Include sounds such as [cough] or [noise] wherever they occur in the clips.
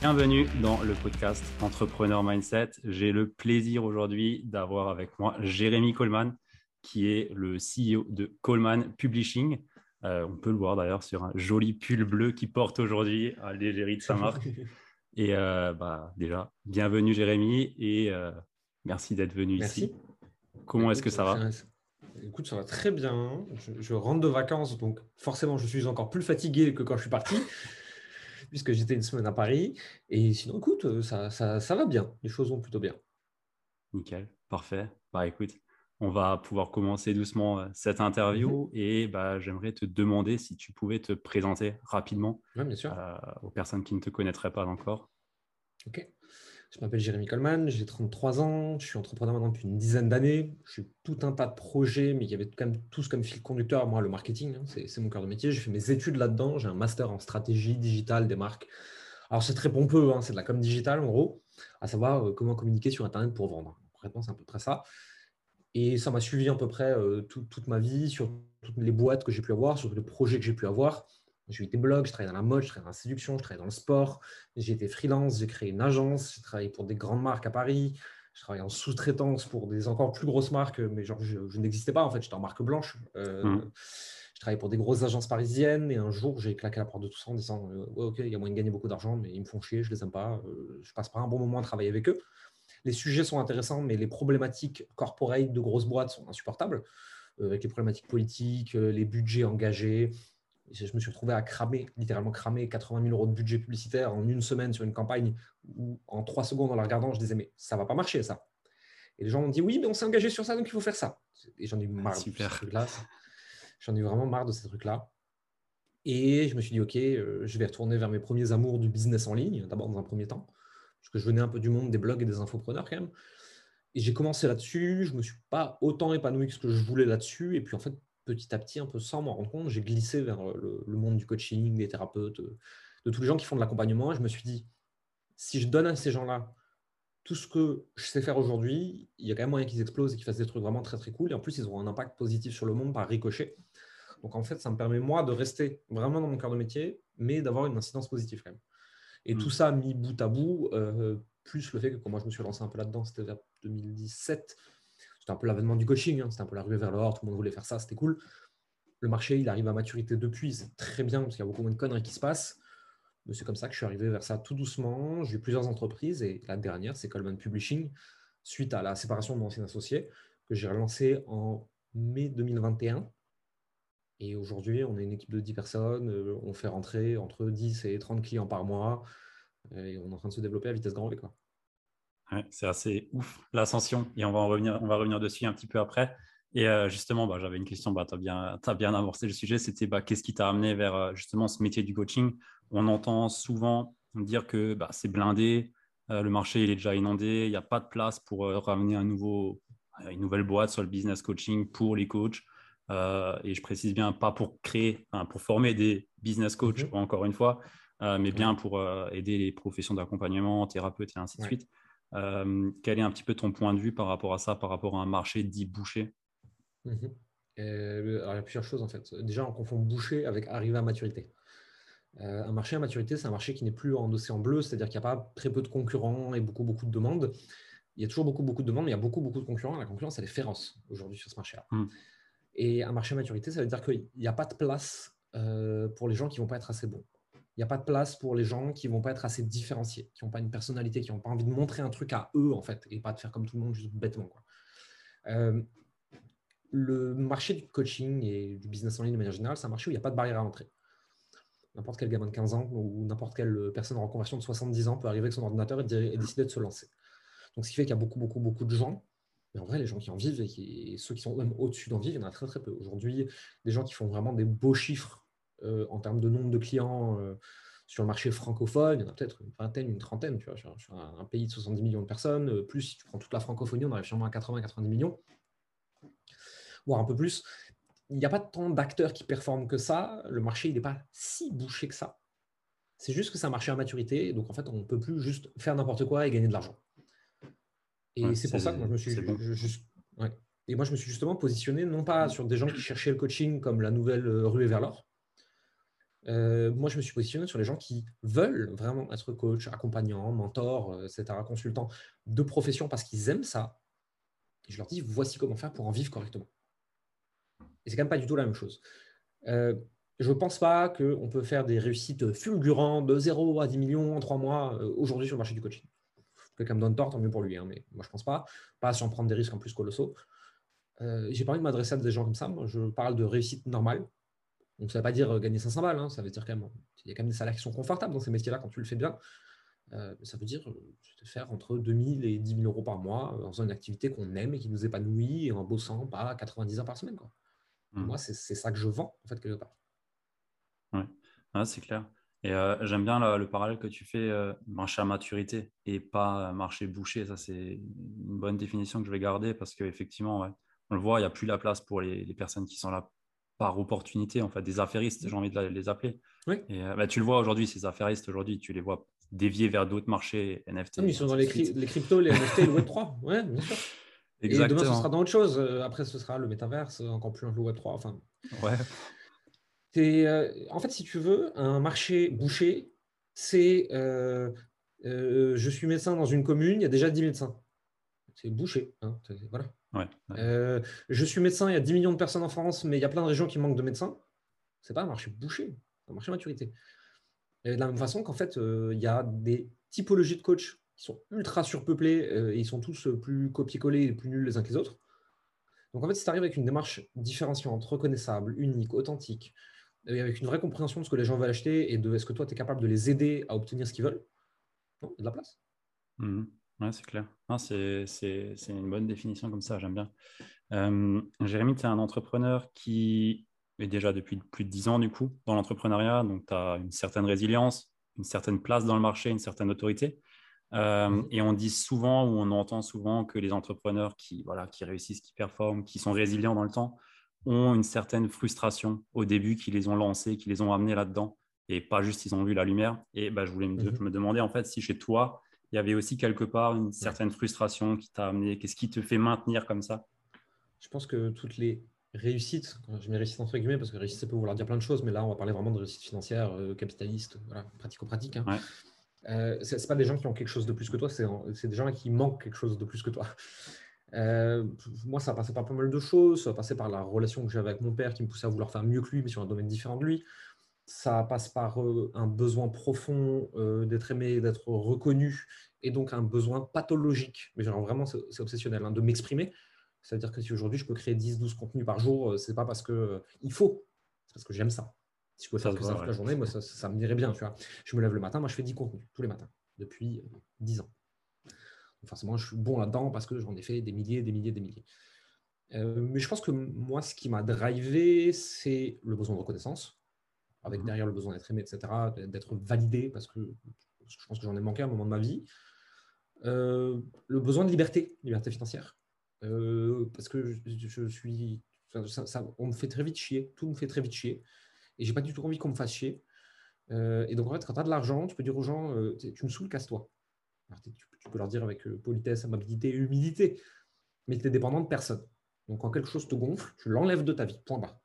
Bienvenue dans le podcast Entrepreneur Mindset. J'ai le plaisir aujourd'hui d'avoir avec moi Jérémy Coleman, qui est le CEO de Coleman Publishing. Euh, on peut le voir d'ailleurs sur un joli pull bleu qu'il porte aujourd'hui à l'égérie de sa marque. [laughs] Et euh, bah, déjà, bienvenue Jérémy et euh, merci d'être venu ici. Comment est-ce que ça va? Écoute, ça va très bien. je, rentre de vacances, donc forcément, je suis encore plus fatigué que quand je suis parti puisque j'étais une semaine à Paris. Et sinon, écoute, euh, ça, ça, ça va bien. Les choses vont plutôt bien. Nickel, parfait. Bah écoute, on va pouvoir commencer doucement euh, cette interview mhm. et bah, j'aimerais te demander si tu pouvais te présenter rapidement bien sûr. Euh, aux personnes qui ne te connaîtraient pas encore. Ok. Je m'appelle Jérémy Coleman, j'ai 33 ans, je suis entrepreneur maintenant depuis une dizaine d'années. Je suis tout un tas de projets, mais il y avait quand même tous comme fil conducteur. Moi, le marketing, hein, c'est mon cœur de métier. J'ai fait mes études là-dedans. J'ai un master en stratégie digitale des marques. Alors, c'est très pompeux, hein, c'est de la com digitale en gros, à savoir euh, comment communiquer sur Internet pour vendre. Concrètement, c'est à peu près ça. Et ça m'a suivi à peu près euh, toute ma vie, sur toutes les boîtes que j'ai pu avoir, sur les projets que j'ai pu avoir. J'ai eu des blogs, je travaillais dans la mode, je travaillais dans la séduction, je travaillais dans le sport. J'ai été freelance, j'ai créé une agence, j'ai travaillé pour des grandes marques à Paris. Je travaillais en sous-traitance pour des encore plus grosses marques, mais genre je, n'existais pas en fait, j'étais en marque blanche. Euh, mmh. Je travaillais pour des grosses agences parisiennes et un jour j'ai claqué la porte de tout ça en disant euh, Ok, il y a moyen de gagner beaucoup d'argent, mais ils me font chier, je les aime pas, euh, je passe pas un bon moment à travailler avec eux. Les sujets sont intéressants, mais les problématiques corporate de grosses boîtes sont insupportables, avec les problématiques politiques, les budgets engagés, je me suis retrouvé à cramer, littéralement cramer 80 000 euros de budget publicitaire en une semaine sur une campagne où en trois secondes en la regardant, je disais mais ça va pas marcher ça. Et les gens m'ont dit oui mais on s'est engagé sur ça donc il faut faire ça. Et j'en ai eu marre de ce truc-là. J'en ai vraiment marre de ces trucs-là. Et je me suis dit ok, euh, je vais retourner vers mes premiers amours du business en ligne d'abord dans un premier temps parce que je venais un peu du monde des blogs et des infopreneurs quand même. Et j'ai commencé là-dessus, je ne me suis pas autant épanoui que ce que je voulais là-dessus. Et puis en fait, petit à petit, un peu sans m'en rendre compte, j'ai glissé vers euh, le, monde du coaching, des thérapeutes, euh, de tous les gens qui font de l'accompagnement. Je me suis dit, si je donne à ces gens-là tout ce que je sais faire aujourd'hui, il y a quand même moyen qu'ils explosent et qu'ils fassent des trucs vraiment très très cool. Et en plus, ils auront un impact positif sur le monde par ricochet. Donc en fait, ça me permet moi de rester vraiment dans mon cœur de métier, mais d'avoir une incidence positive quand même. Et tout mmh. ça mis bout à bout, euh, plus le fait que quand moi je me suis lancé un peu là-dedans, c'était vers 2017, c'était un peu l'avènement du coaching, hein. c'était un peu la ruée vers l'or, tout le monde voulait faire ça, c'était cool. Le marché, il arrive à maturité depuis, c'est très bien parce qu'il y a beaucoup moins de conneries qui se passent. Mais c'est comme ça que je suis arrivé vers ça tout doucement. J'ai eu plusieurs entreprises et la dernière, c'est Coleman Publishing, suite à la séparation de mon ancien associé, que j'ai relancé en mai 2021. Et aujourd'hui, on est une équipe de 10 personnes. Euh, on fait rentrer entre 10 et 30 clients par mois. Et on est en train de se développer à vitesse grand V. Quoi c'est assez ouf l'ascension et on va, en revenir, on va revenir dessus un petit peu après. Et euh, justement, bah, j'avais une question, bah, tu as, bien, as bien amorcé le sujet, c'était bah, qu'est-ce qui t'a amené vers euh, justement ce métier du coaching? On entend souvent dire que bah, c'est blindé, euh, le marché il est déjà inondé, il n'y a pas de place pour ramener un nouveau, une nouvelle boîte sur le business coaching pour les coachs. et je précise bien, pas pour créer, pour former des business coachs, mhm. encore une fois, mais bien pour aider les professions d'accompagnement, thérapeutes et ainsi de suite. Euh, quel est un petit peu ton point de vue par rapport à ça, par rapport à un marché dit bouché? Mhm. euh, Il y a plusieurs choses en fait. Déjà, on confond boucher avec arriver à maturité. Euh, un marché à maturité, c'est un marché qui n'est plus en océan bleu, c'est-à-dire qu'il n'y a pas très peu de concurrents et beaucoup, beaucoup de demandes. Il y a toujours beaucoup, beaucoup de demandes, mais il y a beaucoup, beaucoup de concurrents. La concurrence, elle est féroce aujourd'hui sur ce marché-là. Hmm. Et un marché à maturité, ça veut dire qu'il n'y a pas de place pour les gens qui ne vont pas être assez bons. N'y a pas de place pour les gens qui ne vont pas être assez différenciés, qui n'ont pas une personnalité, qui n'ont pas envie de montrer un truc à eux, en fait, et pas de faire comme tout le monde juste bêtement. Quoi. Euh, le marché du coaching et du business en ligne de manière générale, c'est un marché où il n'y a pas de barrière à l'entrée. N'importe quel gamin de 15 ans ou n'importe quelle personne en reconversion de 70 ans peut arriver avec son ordinateur et, décider de se lancer. Donc, ce qui fait qu'il y a beaucoup, beaucoup, beaucoup de gens. Mais en vrai, les gens qui en vivent et, ceux qui sont même au-dessus d'en vivre, il y en a très, très peu. Aujourd'hui, des gens qui font vraiment des beaux chiffres en termes de nombre de clients euh, sur le marché francophone, il y en a peut-être une vingtaine, une trentaine, tu vois, sur, un, pays de 70 millions de personnes. Euh, plus, si tu prends toute la francophonie, on arrive sûrement à 80-90 millions, voire un peu plus il n'y a pas tant d'acteurs qui performent que ça. Le marché, il n'est pas si bouché que ça. C'est juste que c'est un marché à maturité. Donc, en fait, on ne peut plus juste faire n'importe quoi et gagner de l'argent. Et c'est pour ça que moi, je me suis Et moi, je me suis justement positionné, non pas sur des gens qui cherchaient le coaching comme la nouvelle euh, ruée vers l'or. Euh, moi, je me suis positionné sur les gens qui veulent vraiment être coach, accompagnant, mentor, euh, etc., consultant de profession parce qu'ils aiment ça. Je leur dis, voici comment faire pour en vivre correctement. Et c'est quand même pas du tout la même chose. Euh, je ne pense pas qu'on peut faire des réussites fulgurantes de 0 à 10 millions en 3 mois aujourd'hui sur le marché du coaching. Quelqu'un me donne tort, tant mieux pour lui. Hein, mais moi, je ne pense pas. Pas si on prend des risques en plus colossaux. J'ai pas envie de m'adresser à des gens comme ça. Je parle de réussite normale. Donc, ça ne veut pas dire gagner 500 balles. Hein. Ça veut dire quand même, il y a quand même des salaires qui sont confortables dans ces métiers-là quand tu le fais bien. ça veut dire faire entre 2000 et 10 000 euros par mois en faisant une activité qu'on aime et qui nous épanouit et en bossant pas 90 heures par semaine. Quoi. Mmh. Moi, c'est ça que je vends, en fait, quelque part. Oui, c'est clair. Et euh, j'aime bien le, parallèle que tu fais, euh, marché à maturité et pas marché bouché. Ça, c'est une bonne définition que je vais garder parce qu'effectivement, on le voit, il n'y a plus la place pour les, personnes qui sont là par opportunité, en fait, des affairistes, j'ai envie de les appeler. Oui. Et euh, bah, tu le vois aujourd'hui, ces affairistes, aujourd'hui, tu les vois dévier vers d'autres marchés NFT. Ah ils sont dans les, les, cryptos, les NFT, le Web3. Oui, bien sûr. Exactement. Et demain, ce sera dans autre chose. Euh, après, ce sera le métaverse, encore plus un le Web3. Enfin, ouais. Euh, en fait, si tu veux, un marché bouché, c'est euh, je suis médecin dans une commune, il y a déjà 10 médecins. C'est bouché. Hein, voilà. Ouais, je suis médecin, il y a 10 millions de personnes en France, mais il y a plein de régions qui manquent de médecins. C'est pas un marché bouché, c'est un marché maturité. Et de la même façon qu'en fait, il y a des typologies de coachs ils sont ultra surpeuplés euh, et ils sont tous euh, plus copier-coller et plus nuls les uns que les autres. Donc en fait, si tu arrives avec une démarche différenciante, reconnaissable, unique, authentique, et avec une vraie compréhension de ce que les gens veulent acheter et de est-ce que toi, tu es capable de les aider à obtenir ce qu'ils veulent, il y a de la place. Mmh. Ouais, c'est clair. C'est une bonne définition comme ça, j'aime bien. Euh, Jérémy, tu es un entrepreneur qui est déjà depuis plus de 10 ans du coup dans l'entrepreneuriat, donc tu as une certaine résilience, une certaine place dans le marché, une certaine autorité. Euh, mmh. et on dit souvent, ou on entend souvent que les entrepreneurs qui, voilà, qui réussissent, qui performent, qui sont résilients dans le temps, ont une certaine frustration au début qui les ont lancés, qui les ont amenés là-dedans, et pas juste ils ont vu la lumière. Et bah, je voulais me, mmh. me demander en fait si chez toi, il y avait aussi quelque part une certaine frustration qui t'a amené, qu'est-ce qui te fait maintenir comme ça? Je pense que toutes les réussites, je mets réussite entre guillemets parce que réussite ça peut vouloir dire plein de choses, mais là on va parler vraiment de réussite financière, euh, capitaliste, voilà, pratico-pratique. Hein. Euh, ce n'est pas des gens qui ont quelque chose de plus que toi, c'est des gens qui manquent quelque chose de plus que toi. Euh, moi, ça a passé par pas mal de choses. Ça a passé par la relation que j'avais avec mon père qui me poussait à vouloir faire mieux que lui, mais sur un domaine différent de lui. Ça passe par euh, un besoin profond d'être aimé, d'être reconnu, et donc un besoin pathologique, mais genre vraiment c'est obsessionnel, hein, de m'exprimer. C'est-à-dire que si aujourd'hui je peux créer 10-12 contenus par jour, c'est pas parce que il faut, c'est parce que j'aime ça. Si je pouvais faire que ça toute la journée, moi, ça, me dirait bien. Tu vois. Je me lève le matin, moi, je fais 10 contenus tous les matins depuis 10 euh, ans. forcément, je suis bon là-dedans parce que j'en ai fait des milliers, des milliers, des milliers. Euh, mais je pense que moi, ce qui m'a drivé, c'est le besoin de reconnaissance, avec mhm. derrière le besoin d'être aimé, etc., d'être validé, parce que je pense que j'en ai manqué à un moment de ma vie. Euh, le besoin de liberté, liberté financière. parce que je, suis. on me fait très vite chier, tout me fait très vite chier et j'ai pas du tout envie qu'on me fasse chier. Euh, et donc, en fait, quand tu as de l'argent, tu peux dire aux gens euh, Tu me saoules, casse-toi. Tu, peux leur dire avec euh, politesse, amabilité humilité, mais tu es dépendant de personne. Donc, quand quelque chose te gonfle, tu l'enlèves de ta vie. Point barre.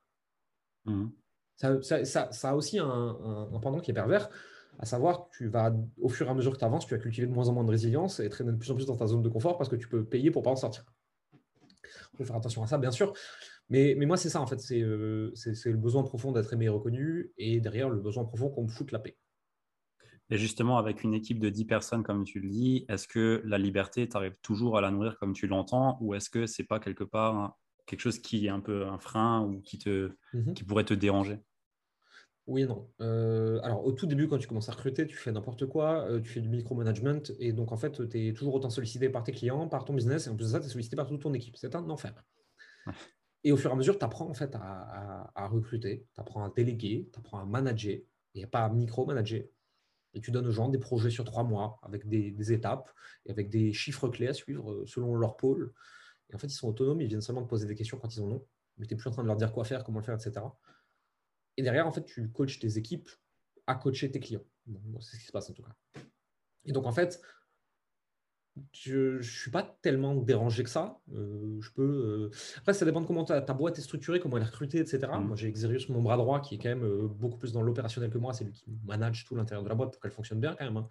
Mmh. Ça, a aussi un, pendant qui est pervers, à savoir tu vas, au fur et à mesure que tu avances, tu vas cultiver de moins en moins de résilience et traîner de plus en plus dans ta zone de confort parce que tu peux payer pour pas en sortir. Il faut faire attention à ça, bien sûr. Mais, moi, c'est ça, en fait. C'est euh, le besoin profond d'être aimé et reconnu, et derrière, le besoin profond qu'on me foute la paix. Et justement, avec une équipe de 10 personnes, comme tu le dis, est-ce que la liberté, tu arrives toujours à la nourrir comme tu l'entends ou est-ce que c'est pas quelque part quelque chose qui est un peu un frein ou qui, te, mmh qui pourrait te déranger? Oui et non. Euh, alors, au tout début, quand tu commences à recruter, tu fais n'importe quoi, euh, tu fais du micromanagement, et donc en fait, tu es toujours autant sollicité par tes clients, par ton business, et en plus de ça, tu es sollicité par toute ton équipe. C'est un enfer. Et au fur et à mesure, tu apprends en fait à, recruter, tu apprends à déléguer, tu apprends à manager, et pas à micromanager. Et tu donnes aux gens des projets sur trois mois, avec des, étapes, et avec des chiffres clés à suivre euh, selon leur pôle. Et en fait, ils sont autonomes, ils viennent seulement te poser des questions quand ils ont, mais tu n'es plus en train de leur dire quoi faire, comment le faire, etc. Et derrière, en fait, tu coaches tes équipes à coacher tes clients. c'est ce qui se passe en tout cas. Et donc, en fait, je ne suis pas tellement dérangé que ça. Euh, je peux, euh, Après, ça dépend de comment ta, boîte est structurée, comment elle est recrutée, etc. Mmh. Moi, j'ai Xerius, mon bras droit, qui est quand même euh, beaucoup plus dans l'opérationnel que moi. C'est lui qui manage tout l'intérieur de la boîte pour qu'elle fonctionne bien quand même. Hein.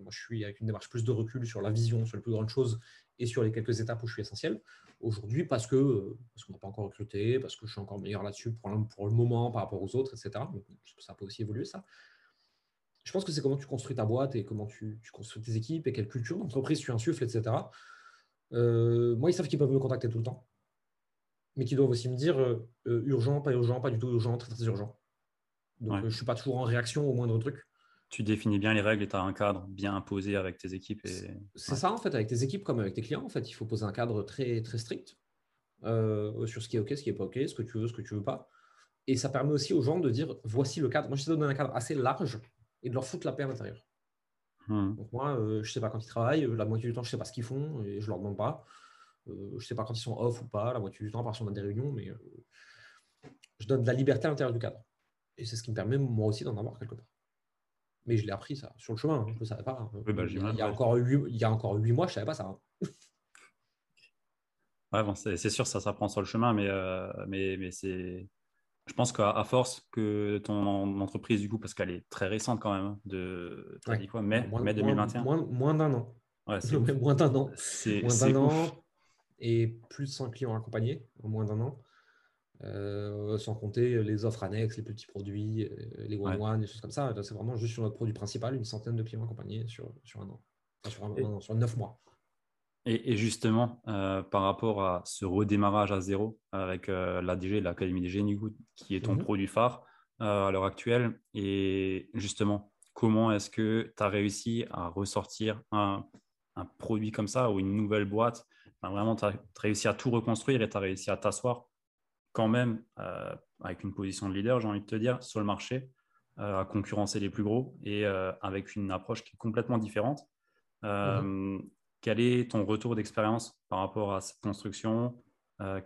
Moi, je suis avec une démarche plus de recul sur la vision, sur les plus grandes choses et sur les quelques étapes où je suis essentiel. Aujourd'hui, parce que euh, parce qu'on n'a pas encore recruté, parce que je suis encore meilleur là-dessus pour, pour, le moment par rapport aux autres, etc. ça peut aussi évoluer, ça. Je pense que c'est comment tu construis ta boîte et comment tu, construis tes équipes et quelle culture d'entreprise tu insuffles, etc. Euh, moi, ils savent qu'ils peuvent me contacter tout le temps, mais qu'ils doivent aussi me dire euh, urgent, pas urgent, pas du tout urgent, très très urgent. Donc, je ne suis pas toujours en réaction au moindre truc tu définis bien les règles et tu as un cadre bien imposé avec tes équipes. C'est ça, en fait, avec tes équipes comme avec tes clients, en fait, il faut poser un cadre très, très strict euh, sur ce qui est OK, ce qui n'est pas OK, ce que tu veux, ce que tu ne veux pas. Et ça permet aussi aux gens de dire voici le cadre. Moi, j'essaie de donner un cadre assez large et de leur foutre la paix à l'intérieur. Hmm. Donc, moi, euh, je ne sais pas quand ils travaillent, la moitié du temps, je ne sais pas ce qu'ils font et je ne leur demande pas. Euh, je ne sais pas quand ils sont off ou pas, la moitié du temps, par si on a des réunions, mais je donne de la liberté à l'intérieur du cadre. Et c'est ce qui me permet, moi aussi, d'en avoir quelque part. Mais je l'ai appris ça sur le chemin, hein, je ne savais pas. Hein. Bah, il, y a encore huit, il y a encore huit mois, je ne savais pas ça. Hein. Ouais, bon, c'est sûr, ça s'apprend sur le chemin, mais, euh, mais, mais c'est. Je pense qu'à force que ton entreprise, du coup, parce qu'elle est très récente quand même, de quoi, mai, mai 2021. Moins, moins d'un an. Ouais, [laughs] moins d'un an. Moins d'un an et plus de 100 clients accompagnés en moins d'un an. Euh, sans compter les offres annexes, les petits produits, euh, les one-one, des choses comme ça. C'est vraiment juste sur notre produit principal, une centaine de clients accompagnés sur, sur un an, sur, neuf mois. Et, justement, euh, par rapport à ce redémarrage à zéro avec l'ADG, l'Académie des Génies, qui est ton mhm. produit phare à l'heure actuelle, et justement, comment est-ce que tu as réussi à ressortir un, un, produit comme ça ou une nouvelle boîte? Vraiment, tu as réussi à tout reconstruire et tu as réussi à t'asseoir quand même euh, avec une position de leader, j'ai envie de te dire, sur le marché, euh, à concurrencer les plus gros et euh, avec une approche qui est complètement différente. Mhm. Quel est ton retour d'expérience par rapport à cette construction?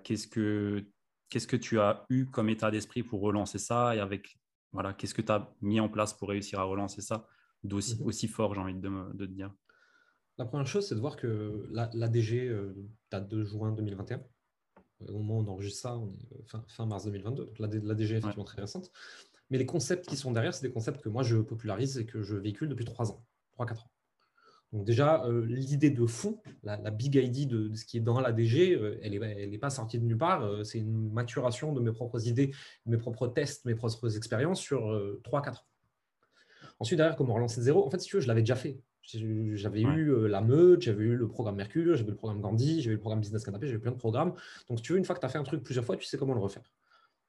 Qu'est-ce que qu'est-ce que tu as eu comme état d'esprit pour relancer ça? Et avec voilà, qu'est-ce que tu as mis en place pour réussir à relancer ça d'aussi mhm. aussi fort, j'ai envie de, de, te dire? La première chose, c'est de voir que l'ADG la date de juin 2021 au moment où on enregistre ça, on est euh, fin, mars 2022, donc la, la DG est effectivement très récente. Mais les concepts qui sont derrière, c'est des concepts que moi je popularise et que je véhicule depuis 3 ans, 3-4 ans. Donc déjà, euh, l'idée de fond, la, big idea de, ce qui est dans la DG, euh, elle n'est elle est pas sortie de nulle part. c'est une maturation de mes propres idées, mes propres tests, mes propres expériences sur 3-4 ans. Ensuite, derrière, comment relancer de zéro? En fait, si tu veux, je l'avais déjà fait. J'avais eu euh, la meute, j'avais eu le programme Mercure, j'avais eu le programme Gandhi, j'avais eu le programme Business Canapé, j'avais plein de programmes. Donc, si tu veux, une fois que tu as fait un truc plusieurs fois, tu sais comment le refaire.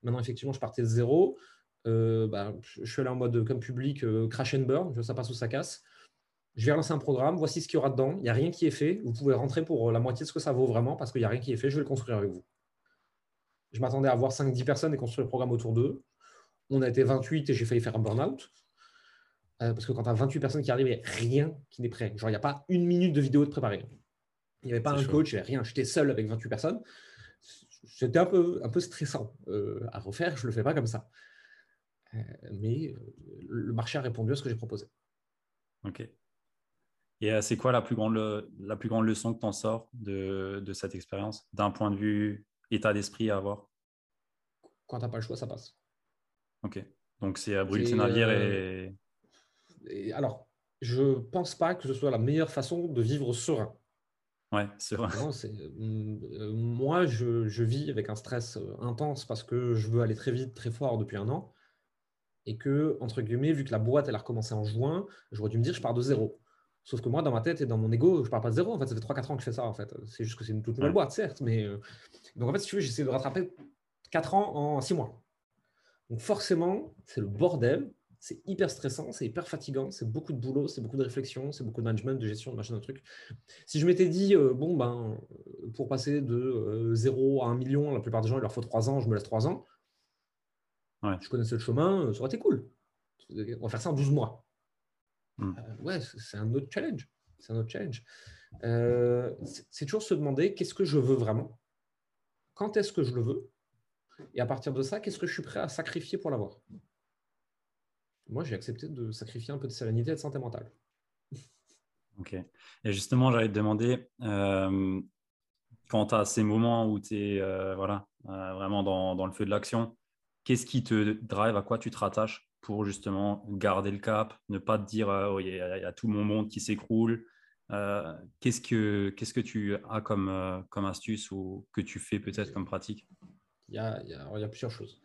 Maintenant, effectivement, je partais de zéro. Euh, bah, je suis allé en mode comme public, euh, crash and burn, ça passe ou ça casse. Je vais relancer un programme, voici ce qu'il y aura dedans. Il n'y a rien qui est fait. Vous pouvez rentrer pour la moitié de ce que ça vaut vraiment parce qu'il n'y a rien qui est fait. Je vais le construire avec vous. Je m'attendais à avoir 5-10 personnes et construire le programme autour d'eux. On a été 28 et j'ai failli faire un burn-out. Euh, parce que quand tu as 28 personnes qui arrivent, il n'y a rien qui n'est prêt. Genre, il n'y a pas une minute de vidéo de préparer. Il n'y avait pas un coach, il n'y avait rien. J'étais seul avec 28 personnes. C'était un peu, un peu stressant euh, à refaire. Je ne le fais pas comme ça. Euh, mais le marché a répondu à ce que j'ai proposé. Ok. Et c'est quoi la plus, grande, la plus grande leçon que tu en sors de, de cette expérience, d'un point de vue état d'esprit à avoir? Quand tu n'as pas le choix, ça passe. Ok. Donc c'est brûler ses navires et alors, je ne pense pas que ce soit la meilleure façon de vivre serein. Ouais, vrai. Euh, moi, je, vis avec un stress euh, intense parce que je veux aller très vite, très fort depuis un an. et que, entre guillemets, vu que la boîte, elle a recommencé en juin, j'aurais dû me dire, je pars de zéro. Sauf que moi, dans ma tête et dans mon ego, je pars pas de zéro. En fait, ça fait 3-4 ans que je fais ça. En fait, c'est juste que c'est une toute nouvelle boîte, certes. Mais euh, donc, en fait, si tu veux, j'essaie de rattraper 4 ans en 6 mois. Donc, forcément, c'est le bordel. C'est hyper stressant, c'est hyper fatigant, c'est beaucoup de boulot, c'est beaucoup de réflexion, c'est beaucoup de management, de gestion, de machin, de trucs. Si je m'étais dit, euh, bon, ben, pour passer de 0 à 1 million, la plupart des gens, il leur faut 3 ans, je me laisse 3 ans. Je connaissais le chemin, ça aurait été cool. On va faire ça en 12 mois. Hmm. Euh, ouais, c'est un autre challenge. C'est un autre challenge. Euh, c'est toujours se demander qu'est-ce que je veux vraiment, quand est-ce que je le veux, et à partir de ça, qu'est-ce que je suis prêt à sacrifier pour l'avoir? Moi, j'ai accepté de sacrifier un peu de sérénité et de santé mentale. Ok. Et justement, j'allais te demander, euh, quand tu as ces moments où tu es voilà, vraiment dans, dans, le feu de l'action, qu'est-ce qui te drive, à quoi tu te rattaches pour justement garder le cap, ne pas te dire euh, oh, il y, a tout mon monde qui s'écroule. Euh, qu'est-ce que qu'est-ce que tu as comme euh, comme astuce ou que tu fais peut-être comme pratique? Il y, a, il, y a, plusieurs choses.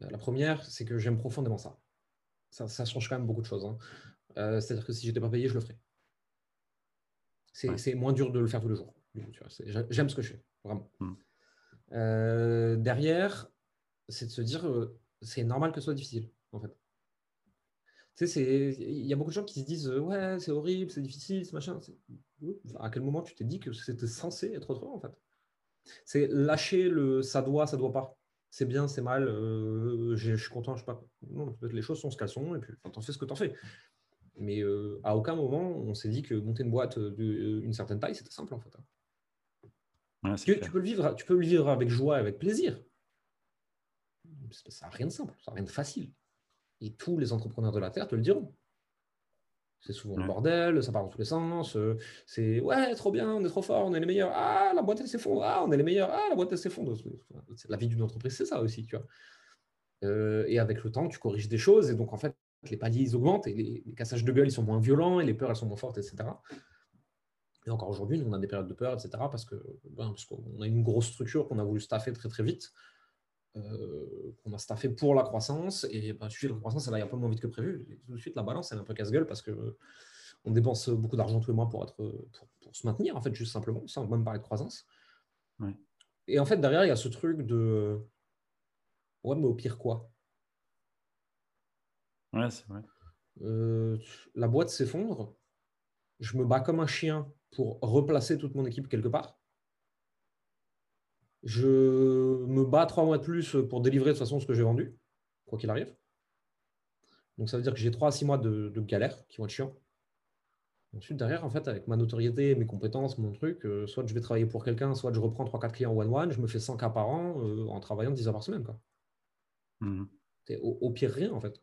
La première, c'est que j'aime profondément ça. Ça. change quand même beaucoup de choses. Hein. C'est-à-dire que si j'étais pas payé, je le ferais. C'est moins dur de le faire tous les jours. J'aime ce que je fais, vraiment. Hmm. derrière, c'est de se dire, c'est normal que ce soit difficile, en fait. Tu sais, il y a beaucoup de gens qui se disent Ouais, c'est horrible, c'est difficile, c'est machin. À quel moment tu t'es dit que c'était censé être autrement, en fait? C'est lâcher le ça doit, ça doit pas. C'est bien, c'est mal, euh, je suis content, je sais pas. Non, les choses sont ce qu'elles sont, et puis t'en fais ce que t'en fais. Mais euh, à aucun moment, on s'est dit que monter une boîte d'une certaine taille, c'était simple, en fait. tu, peux le vivre, tu peux le vivre avec joie, avec plaisir. Ça n'a rien de simple, ça n'a rien de facile. Et tous les entrepreneurs de la Terre te le diront. C'est souvent le bordel, ça part dans tous les sens. Euh, c'est ouais, trop bien, on est trop fort, on est les meilleurs. Ah, la boîte elle s'effondre. Ah, on est les meilleurs. Ah, la boîte elle s'effondre. La vie d'une entreprise, c'est ça aussi, tu vois. Euh, et avec le temps, tu corriges des choses et donc en fait, les paliers ils augmentent et les, cassages de gueule ils sont moins violents et les peurs elles sont moins fortes, etc. Et encore aujourd'hui, nous on a des périodes de peur, etc. Parce que ben, parce qu'on a une grosse structure qu'on a voulu staffer très très vite. Euh, qu'on a staffé pour la croissance. Et bah, sujet de la croissance, elle a un peu moins vite que prévu. tout de suite, la balance, elle est un peu casse-gueule parce que on dépense beaucoup d'argent tous les mois pour, être, pour, se maintenir, en fait, juste simplement, sans même parler de croissance. Et en fait, derrière, il y a ce truc de Ouais, mais au pire, quoi? Ouais, c'est vrai. Euh, la boîte s'effondre. Je me bats comme un chien pour replacer toute mon équipe quelque part. Je me bats trois mois de plus pour délivrer de toute façon ce que j'ai vendu, quoi qu'il arrive. Donc ça veut dire que j'ai trois à six mois de, galère qui vont être chiants. Ensuite, derrière, en fait, avec ma notoriété, mes compétences, mon truc, euh, soit je vais travailler pour quelqu'un, soit je reprends 3-4 clients one-one, je me fais 100 cas par an euh, en travaillant 10 heures par semaine. Quoi. Mmh. au, pire, rien, en fait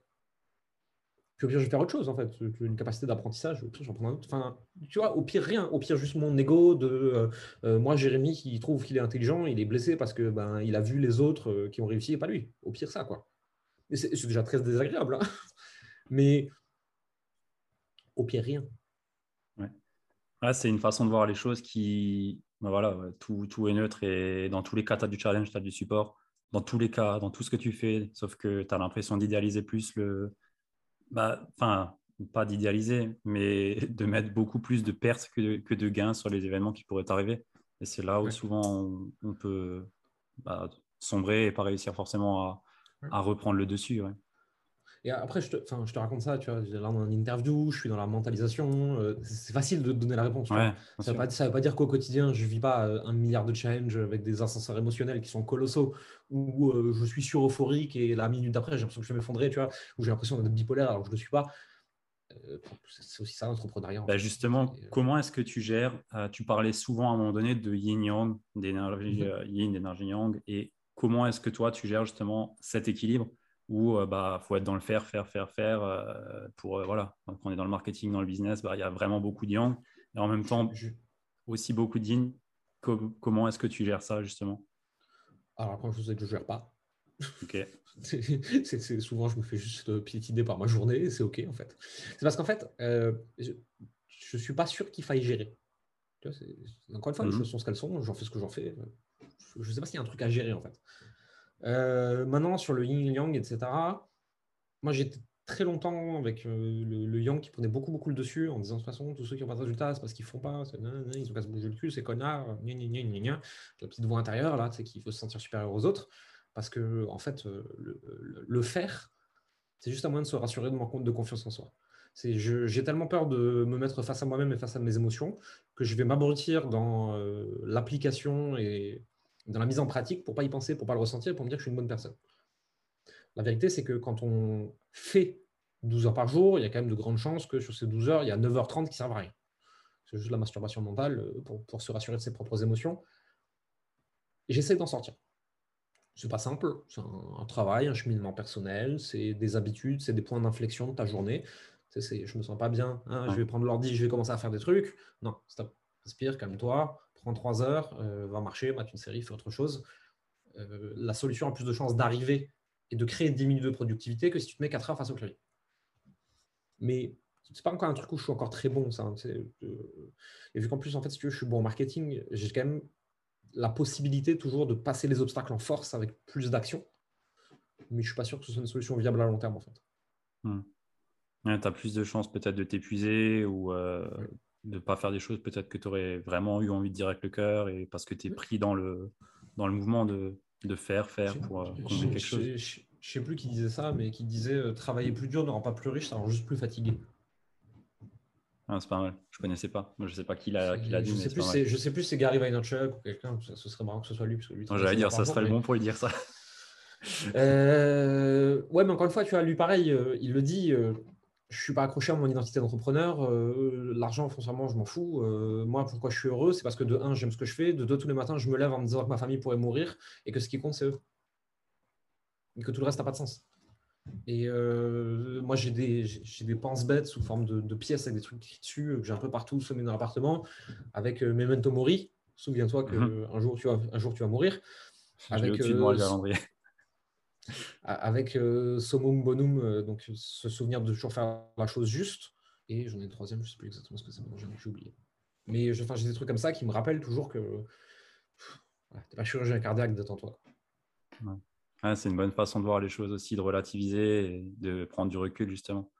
au pire, je vais faire autre chose, en fait. Une capacité d'apprentissage, j'en prends un autre. Enfin, tu vois, au pire, rien. Au pire, juste mon ego de euh, euh, moi, Jérémy, qui trouve qu'il est intelligent, il est blessé parce que ben, il a vu les autres euh, qui ont réussi et pas lui. Au pire, ça, quoi. C'est déjà très désagréable. Hein. [laughs] Mais au pire, rien. Ouais. c'est une façon de voir les choses qui. Ben voilà, tout, tout, est neutre et dans tous les cas, tu as du challenge, tu as du support. Dans tous les cas, dans tout ce que tu fais, sauf que tu as l'impression d'idéaliser plus le, bah, enfin, pas d'idéaliser, mais [laughs] de mettre beaucoup plus de pertes que de, gains sur les événements qui pourraient arriver. Et c'est là où souvent on, peut bah, sombrer et pas réussir forcément à, reprendre le dessus. Et après, je te, je te raconte ça, tu vois, là est en interview, je suis dans la mentalisation, euh, c'est facile de donner la réponse. ça ne veut, veut, pas dire qu'au quotidien, je ne vis pas euh, un milliard de challenges avec des ascenseurs émotionnels qui sont colossaux, où euh, je suis sur euphorique et la minute d'après, j'ai l'impression que je vais m'effondrer, tu vois, où j'ai l'impression d'être bipolaire alors que je ne le suis pas. c'est aussi ça l'entrepreneuriat. Bah justement, comment est-ce que tu gères Tu parlais souvent à un moment donné de yin-yang, d'énergie mm-hmm. yin, d'énergie yang, et comment est-ce que toi tu gères justement cet équilibre? Où il euh, bah, faut être dans le faire, faire, faire, faire. Euh, pour, euh, voilà. Quand on est dans le marketing, dans le business, bah, il y a vraiment beaucoup de yang. Et en même temps, aussi beaucoup de comment est-ce que tu gères ça, justement? Alors, quand je vous ai que je ne gère pas. [laughs] Souvent, je me fais juste piétiner par ma journée et c'est OK, en fait. C'est parce qu'en fait, je ne suis pas sûr qu'il faille gérer. encore une fois, les mhm. choses sont ce qu'elles sont, j'en fais ce que j'en fais. Je ne sais pas s'il y a un truc à gérer, en fait. Euh, maintenant, sur le yin yang, etc., moi, j'étais très longtemps avec euh, le, Yang qui prenait beaucoup, beaucoup le dessus en disant de toute façon, tous ceux qui n'ont pas de résultats, c'est parce qu'ils font pas, ils ont qu'à se bouger le cul, c'est connard, la petite voix intérieure là, c'est qu'il faut se sentir supérieur aux autres. Parce que, en fait, euh, le, faire, c'est juste un moyen de se rassurer de manque de confiance en soi. J'ai tellement peur de me mettre face à moi-même et face à mes émotions que je vais m'abrutir dans l'application et dans la mise en pratique pour pas y penser, pour pas le ressentir, pour me dire que je suis une bonne personne. La vérité, c'est que quand on fait 12 heures par jour, il y a quand même de grandes chances que sur ces 12 heures, il y a 9h30 qui servent à rien. C'est juste la masturbation mentale euh, pour, pour, se rassurer de ses propres émotions. J'essaie d'en sortir. C'est pas simple, c'est un, travail, un cheminement personnel, c'est des habitudes, c'est des points d'inflexion de ta journée. C'est, je me sens pas bien, hein, je vais prendre l'ordi, je vais commencer à faire des trucs. Non, stop, respire, calme-toi, prends 3 heures, euh, va marcher, mate une série, fais autre chose. Euh, la solution a plus de chances d'arriver et de créer 10 minutes de productivité que si tu te mets 4 heures face au clavier. Mais c'est pas encore un truc où je suis encore très bon. Ça, hein, euh, et vu qu'en plus, en fait, si tu veux, je suis bon en marketing, j'ai quand même la possibilité toujours de passer les obstacles en force avec plus d'action. Mais je suis pas sûr que ce soit une solution viable à long terme, en fait. Hmm. tu as plus de chances peut-être de t'épuiser ou euh, de ne pas faire des choses peut-être que tu aurais vraiment eu envie de dire avec le cœur et parce que tu es pris dans le, dans le mouvement de, de faire, faire pour euh, quelque chose. Je sais plus qui disait ça, mais qui disait euh, travailler plus dur ne rend pas plus riche, ça rend juste plus fatigué. Ah, c'est pas mal. Je connaissais pas. Moi, je sais pas qui l'a dit. Je sais, plus, je sais plus si c'est Gary Vaynerchuk ou quelqu'un. Ce serait marrant que ce soit lui. J'allais dire, ça serait le bon pour lui dire ça. Euh, ouais, mais encore une fois, tu vois, lui, pareil, euh, il le dit. Je suis pas accroché à mon identité d'entrepreneur. L'argent, foncièrement, je m'en fous. moi, pourquoi je suis heureux C'est parce que de un, j'aime ce que je fais. De deux, tous les matins, je me lève en me disant que ma famille pourrait mourir et que ce qui compte, c'est eux et que tout le reste n'a pas de sens. Et euh, moi, j'ai des, des pense-bêtes sous forme de, pièces avec des trucs dessus euh, que j'ai un peu partout semés dans l'appartement, avec euh, Memento Mori. Souviens-toi qu'un mhm. jour, tu vas, un jour tu vas mourir. Avec, avec Somum Bonum, donc se souvenir de toujours faire la chose juste. Et j'en ai une troisième, je ne sais plus exactement ce que c'est, j'ai oublié. Mais j'ai des trucs comme ça qui me rappellent toujours que tu n'es pas chirurgien cardiaque, détends-toi. Ouais c'est une bonne façon de voir les choses aussi, de relativiser et de prendre du recul, justement.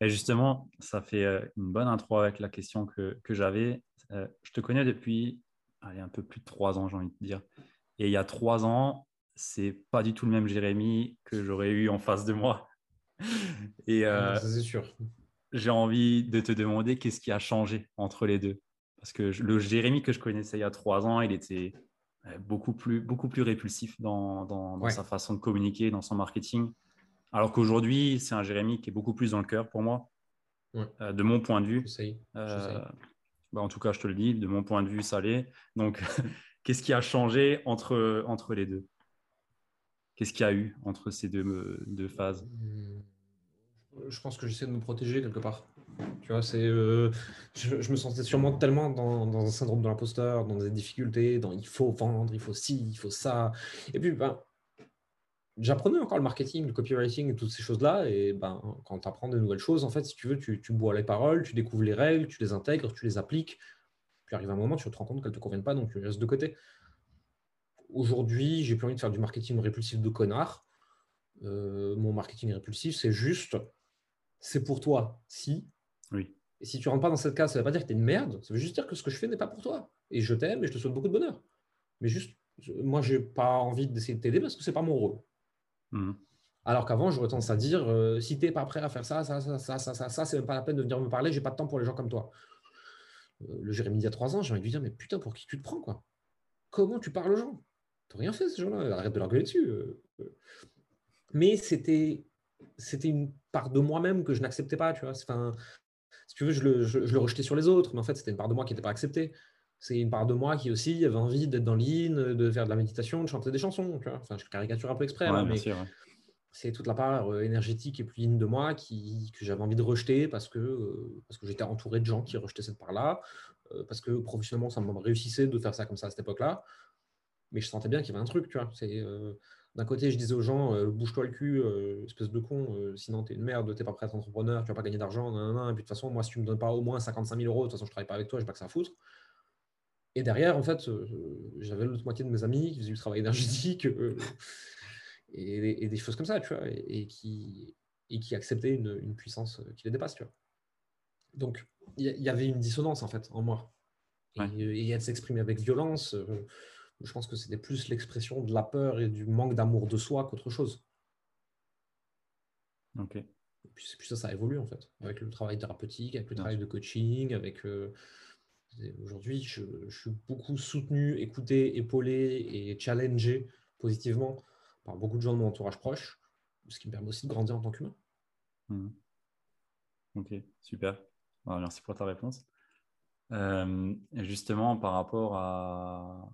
Et justement, ça fait euh, une bonne intro avec la question que, que j'avais. Euh, je te connais depuis un peu plus de trois ans, j'ai envie de dire. Et il y a trois ans, c'est pas du tout le même Jérémy que j'aurais eu en face de moi. [laughs] Et euh, c'est sûr. J'ai envie de te demander qu'est-ce qui a changé entre les deux. Parce que le Jérémy que je connaissais il y a trois ans, il était euh, beaucoup plus, beaucoup plus répulsif dans, dans, sa façon de communiquer, dans son marketing. Alors qu'aujourd'hui, c'est un Jérémy qui est beaucoup plus dans le cœur pour moi, euh, de mon point de vue. Euh, bah, en tout cas, je te le dis, de mon point de vue, ça l'est. Donc, [laughs] qu'est-ce qui a changé entre, entre les deux? Qu'est-ce qu'il y a eu entre ces deux, deux phases? Hmm. Je pense que j'essaie de me protéger quelque part. Tu vois, c'est, euh, je, me sentais sûrement tellement dans, un syndrome de l'imposteur, dans des difficultés, dans il faut vendre, il faut ci, il faut ça. Et puis, ben, j'apprenais encore le marketing, le copywriting toutes ces choses-là. Et ben, quand tu apprends de nouvelles choses, en fait, si tu veux, tu, bois les paroles, tu découvres les règles, tu les intègres, tu les appliques. Puis arrive un moment, tu te rends compte qu'elles ne te conviennent pas, donc tu restes de côté. Aujourd'hui, j'ai plus envie de faire du marketing répulsif de connard. Euh, mon marketing répulsif, c'est juste, c'est pour toi si, oui. Et si tu rentres pas dans cette case, ça ne veut pas dire que tu es une merde, ça veut juste dire que ce que je fais n'est pas pour toi. Et je t'aime et je te souhaite beaucoup de bonheur. Mais juste, moi, je n'ai pas envie d'essayer de t'aider parce que ce n'est pas mon rôle. Mmh. Alors qu'avant, j'aurais tendance à dire euh, si tu n'es pas prêt à faire ça, ça, ça, ça, ça, ça, ça c'est même pas la peine de venir me parler, j'ai pas de temps pour les gens comme toi. Euh, le Jérémy il y a trois ans, j'ai envie de lui dire mais putain, pour qui tu te prends quoi? Comment tu parles aux gens? Tu n'as rien fait ces gens-là, arrête de leur gueuler dessus. Euh, mais c'était c'était une part de moi-même que je n'acceptais pas, tu vois. Enfin, si tu veux, je le, je, le, rejetais sur les autres, mais en fait, c'était une part de moi qui n'était pas acceptée. C'est une part de moi qui aussi avait envie d'être dans l'île, de faire de la méditation, de chanter des chansons, tu vois. Enfin, je caricature un peu exprès, mais c'est toute la part euh, énergétique et plus ligne de moi qui, que j'avais envie de rejeter parce que, euh, parce que j'étais entouré de gens qui rejetaient cette part-là, euh, parce que professionnellement, ça me réussissait de faire ça comme ça à cette époque-là. Mais je sentais bien qu'il y avait un truc, tu vois. C'est d'un côté, je disais aux gens, euh, bouge-toi le cul, euh, espèce de con, euh, sinon t'es une merde, t'es pas prêt à être entrepreneur, tu vas pas gagner d'argent, et puis de toute façon, moi, si tu me donnes pas au moins 55 000 euros, de toute façon, je travaille pas avec toi, j'ai pas que ça à foutre. Et derrière, en fait, j'avais l'autre moitié de mes amis qui faisaient du travail énergétique et, des choses comme ça, tu vois, et, qui, et qui acceptait une, puissance qui les dépasse. Tu vois. Donc, il y, avait une dissonance en fait en moi. Et, elle s'exprimait avec violence. Je pense que c'était plus l'expression de la peur et du manque d'amour de soi qu'autre chose. Ok. Et puis, puis, ça, ça évolue en fait, avec le travail thérapeutique, avec le travail de coaching, avec Aujourd'hui, je, suis beaucoup soutenu, écouté, épaulé et challengé positivement par beaucoup de gens de mon entourage proche, ce qui me permet aussi de grandir en tant qu'humain. Mmh. Ok, super. merci pour ta réponse. Euh, justement, par rapport à.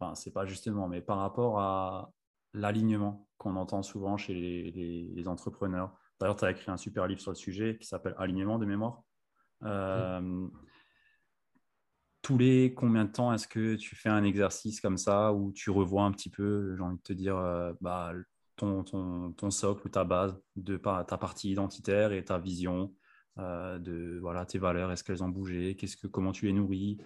Enfin, c'est pas justement, mais par rapport à l'alignement qu'on entend souvent chez les, entrepreneurs. D'ailleurs, tu as écrit un super livre sur le sujet qui s'appelle Alignement de mémoire. Euh, tous les combien de temps est-ce que tu fais un exercice comme ça où tu revois un petit peu, j'ai envie de te dire, euh, bah, ton, ton, ton, socle ou ta base de ta partie identitaire et ta vision euh, de voilà, tes valeurs, est-ce qu'elles ont bougé, qu'est-ce que, comment tu les nourris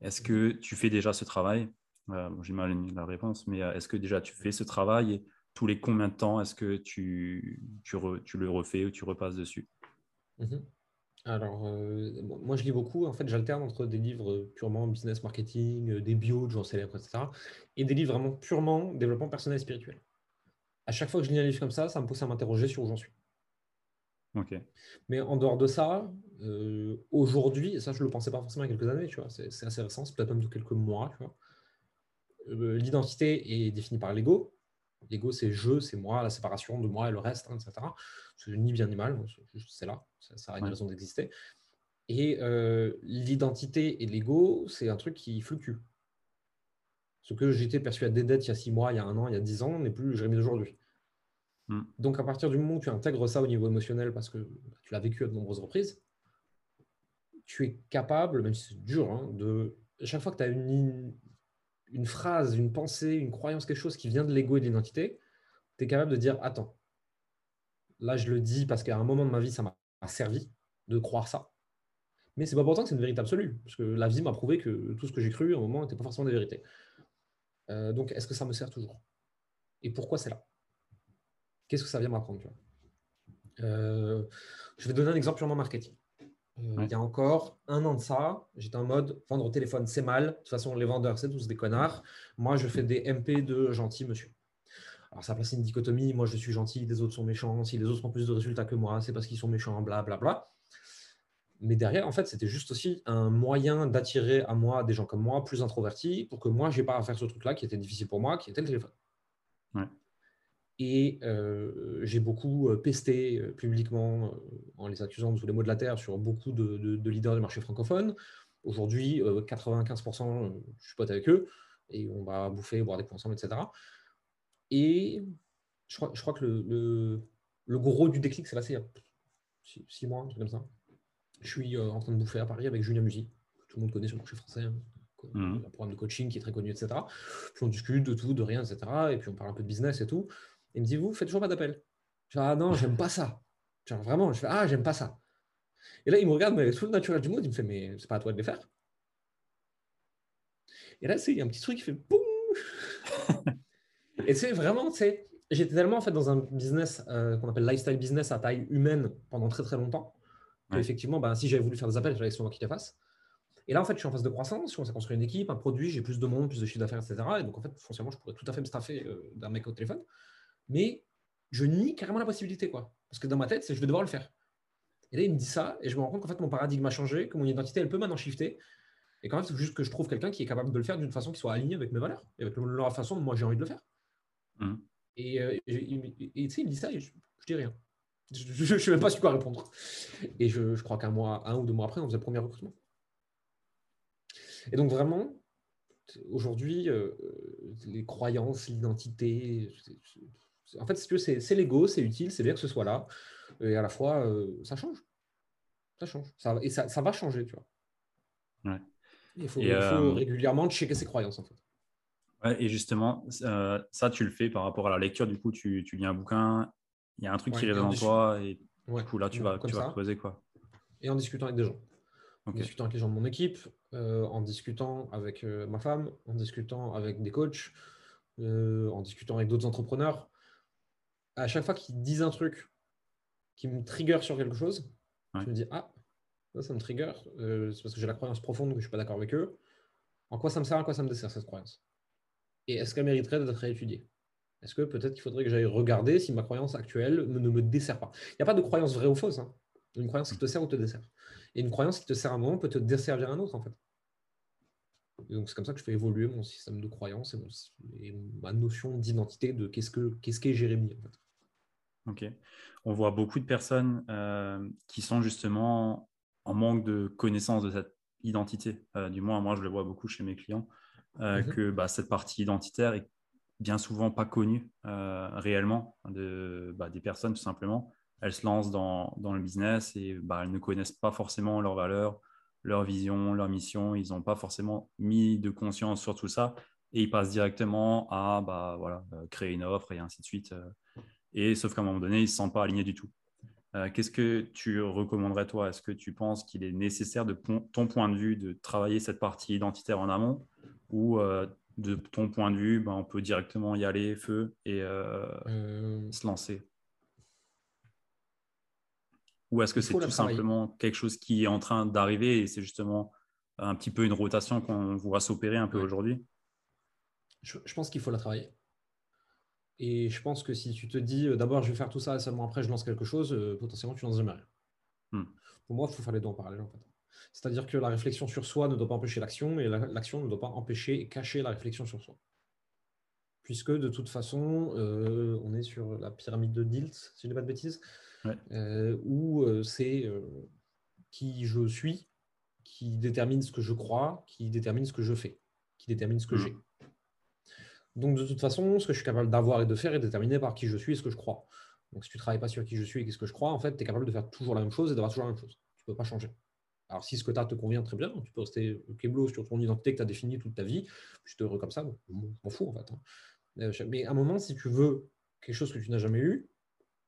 Est-ce que tu fais déjà ce travail? Euh, J'imagine la réponse, mais est-ce que déjà tu fais ce travail et tous les combien de temps est-ce que tu, tu, tu, le refais ou tu repasses dessus? Mmh alors, euh, moi, je lis beaucoup. En fait, j'alterne entre des livres purement business marketing, euh, des bios de gens célèbres, etc., et des livres vraiment purement développement personnel et spirituel. À chaque fois que je lis un livre comme ça, ça me pousse à m'interroger sur où j'en suis. Ok. Mais en dehors de ça, euh, aujourd'hui, et ça, je ne le pensais pas forcément il y a quelques années, tu vois, c'est assez récent, c'est peut-être même de quelques mois, tu vois. L'identité est définie par l'ego. L'ego, c'est je, c'est moi, la séparation de moi et le reste, hein, etc. C'est ni bien ni mal, c'est là, ça, a une raison d'exister. Et euh, l'identité et l'ego, c'est un truc qui fluctue. Ce que j'étais persuadé d'être il y a six mois, il y a un an, il y a dix ans, n'est plus le Jérémy d'aujourd'hui. Hmm. Donc, à partir du moment où tu intègres ça au niveau émotionnel, parce que tu l'as vécu à de nombreuses reprises, tu es capable, même si c'est dur, hein, de. Chaque fois que tu as une, une phrase, une pensée, une croyance, quelque chose qui vient de l'ego et de l'identité, tu es capable de dire Attends, là je le dis parce qu'à un moment de ma vie, ça m'a servi de croire ça. Mais c'est pas pourtant que c'est une vérité absolue, parce que la vie m'a prouvé que tout ce que j'ai cru à un moment n'était pas forcément des vérités. Euh, donc, est-ce que ça me sert toujours? Et pourquoi c'est là? Qu'est-ce que ça vient m'apprendre euh, Je vais donner un exemple purement marketing. Euh, il y a encore un an de ça, j'étais en mode vendre au téléphone, c'est mal. De toute façon, les vendeurs, c'est tous des connards. Moi, je fais des MP de gentil monsieur. Alors, ça place une dichotomie. Moi, je suis gentil, les autres sont méchants. Si les autres ont plus de résultats que moi, c'est parce qu'ils sont méchants, blablabla. Bla, bla. Mais derrière, en fait, c'était juste aussi un moyen d'attirer à moi des gens comme moi, plus introvertis, pour que moi, je n'ai pas à faire ce truc-là qui était difficile pour moi, qui était le téléphone. Ouais. Et euh, j'ai beaucoup pesté publiquement, en les accusant de tous les mots de la terre, sur beaucoup de, leaders du marché francophone. Aujourd'hui, 95%, je suis pote avec eux, et on va bouffer, boire des points ensemble, etc. Et je crois, je crois que le, le, gros du déclic, c'est passé il y a six, mois, un truc comme ça. Je suis en train de bouffer à Paris avec Julien Musy, que tout le monde connaît sur le marché français. Hein. Mmh. un programme de coaching qui est très connu, etc. Puis on discute de tout, de rien, etc. Et puis on parle un peu de business et tout. Il me dit, vous, faites toujours pas d'appel? Je dis, ah non, j'aime pas ça. Genre, vraiment, je fais, ah, j'aime pas ça. Et là, il me regarde, mais avec tout le naturel du monde, il me fait, mais c'est pas à toi de les faire. Et là, il y a un petit truc qui fait boum. [laughs] et c'est vraiment, sais, j'étais tellement en fait dans un business euh, qu'on appelle lifestyle business à taille humaine pendant très très longtemps. Effectivement, ben, si j'avais voulu faire des appels, j'avais souvent qui les fasse. Et là, en fait, je suis en phase de croissance, je commence à construire une équipe, un produit, j'ai plus de monde, plus de chiffre d'affaires, etc. Et donc, en fait, foncièrement, je pourrais tout à fait me staffer euh, d'un mec au téléphone mais je nie carrément la possibilité, quoi. Parce que dans ma tête, c'est je vais devoir le faire. Et là, il me dit ça, et je me rends compte qu'en fait, mon paradigme a changé, que mon identité, elle peut maintenant shifter, et quand même, c'est juste que je trouve quelqu'un qui est capable de le faire d'une façon qui soit alignée avec mes valeurs, et avec la façon dont moi j'ai envie de le faire. Mmh. Et, euh, tu sais, il me dit ça, et je, je dis rien. Je ne sais même pas sur quoi répondre. Et je, crois qu'un mois, un ou deux mois après, on faisait le premier recrutement. Et donc, vraiment, aujourd'hui, euh, les croyances, l'identité, en fait, c'est l'ego, c'est utile, c'est bien que ce soit là. Et à la fois, euh, ça change. Ça change. Ça, et ça, ça, va changer, tu vois. Il faut, euh, régulièrement checker ses croyances, en fait. et justement, euh, ça, tu le fais par rapport à la lecture. Du coup, tu, tu lis un bouquin, il y a un truc qui résonne en toi, et du coup, là, tu vas, tu vas creuser. Quoi. Et en discutant avec des gens. En discutant avec les gens de mon équipe, en discutant avec ma femme, en discutant avec des coachs, en discutant avec d'autres entrepreneurs à chaque fois qu'ils disent un truc qui me trigger sur quelque chose, je me dis, ah, ça, me trigger, euh, c'est parce que j'ai la croyance profonde que je ne suis pas d'accord avec eux. En quoi ça me sert, à quoi ça me dessert cette croyance? Et est-ce qu'elle mériterait d'être réétudiée? Est-ce que peut-être qu'il faudrait que j'aille regarder si ma croyance actuelle ne me dessert pas? Il n'y a pas de croyance vraie ou fausse. Hein. Une croyance qui te sert ou te dessert. Et une croyance qui te sert à un moment peut te desservir à un autre, en fait. donc, c'est comme ça que je fais évoluer mon système de croyance et, ma notion d'identité de qu'est-ce qu'est-ce qu'est Jérémy. En fait. Ok. On voit beaucoup de personnes euh, qui sont justement en manque de connaissance de cette identité. Euh, du moins, moi, je le vois beaucoup chez mes clients, euh, mhm. que bah, cette partie identitaire est bien souvent pas connue réellement de, bah, des personnes, tout simplement elles se lancent dans, le business et bah, elles ne connaissent pas forcément leurs valeurs, leur vision, leur mission. Ils n'ont pas forcément mis de conscience sur tout ça et ils passent directement à bah, voilà, créer une offre et ainsi de suite. Euh. Et sauf qu'à un moment donné, ils ne se sentent pas alignés du tout. Euh, qu'est-ce que tu recommanderais toi? Est-ce que tu penses qu'il est nécessaire de ton point de vue de travailler cette partie identitaire en amont? Ou de ton point de vue, bah, on peut directement y aller feu et se lancer? Ou est-ce que c'est tout simplement quelque chose qui est en train d'arriver et c'est justement un petit peu une rotation qu'on voit s'opérer un peu aujourd'hui? Je, pense qu'il faut la travailler. Et je pense que si tu te dis euh, d'abord je vais faire tout ça et seulement après je lance quelque chose, euh, potentiellement tu lances jamais rien. Hmm. Pour moi, il faut faire les deux en parallèle en fait. C'est-à-dire que la réflexion sur soi ne doit pas empêcher l'action et l'action ne doit pas empêcher et cacher la réflexion sur soi. Puisque de toute façon, euh, on est sur la pyramide de Dilt, si je ne dis pas de bêtises. Où c'est qui je suis qui détermine ce que je crois, qui détermine ce que je fais, qui détermine ce que mm. j'ai. Donc de toute façon, ce que je suis capable d'avoir et de faire est déterminé par qui je suis et ce que je crois. Donc si tu ne travailles pas sur qui je suis et ce que je crois, en fait, tu es capable de faire toujours la même chose et d'avoir toujours la même chose. Tu ne peux pas changer. Alors si ce que tu as te convient très bien, tu peux rester keblo sur ton identité que tu as définie toute ta vie, je te heureux comme ça, je m'en fous en fait. Hein. Mais à un moment, si tu veux quelque chose que tu n'as jamais eu,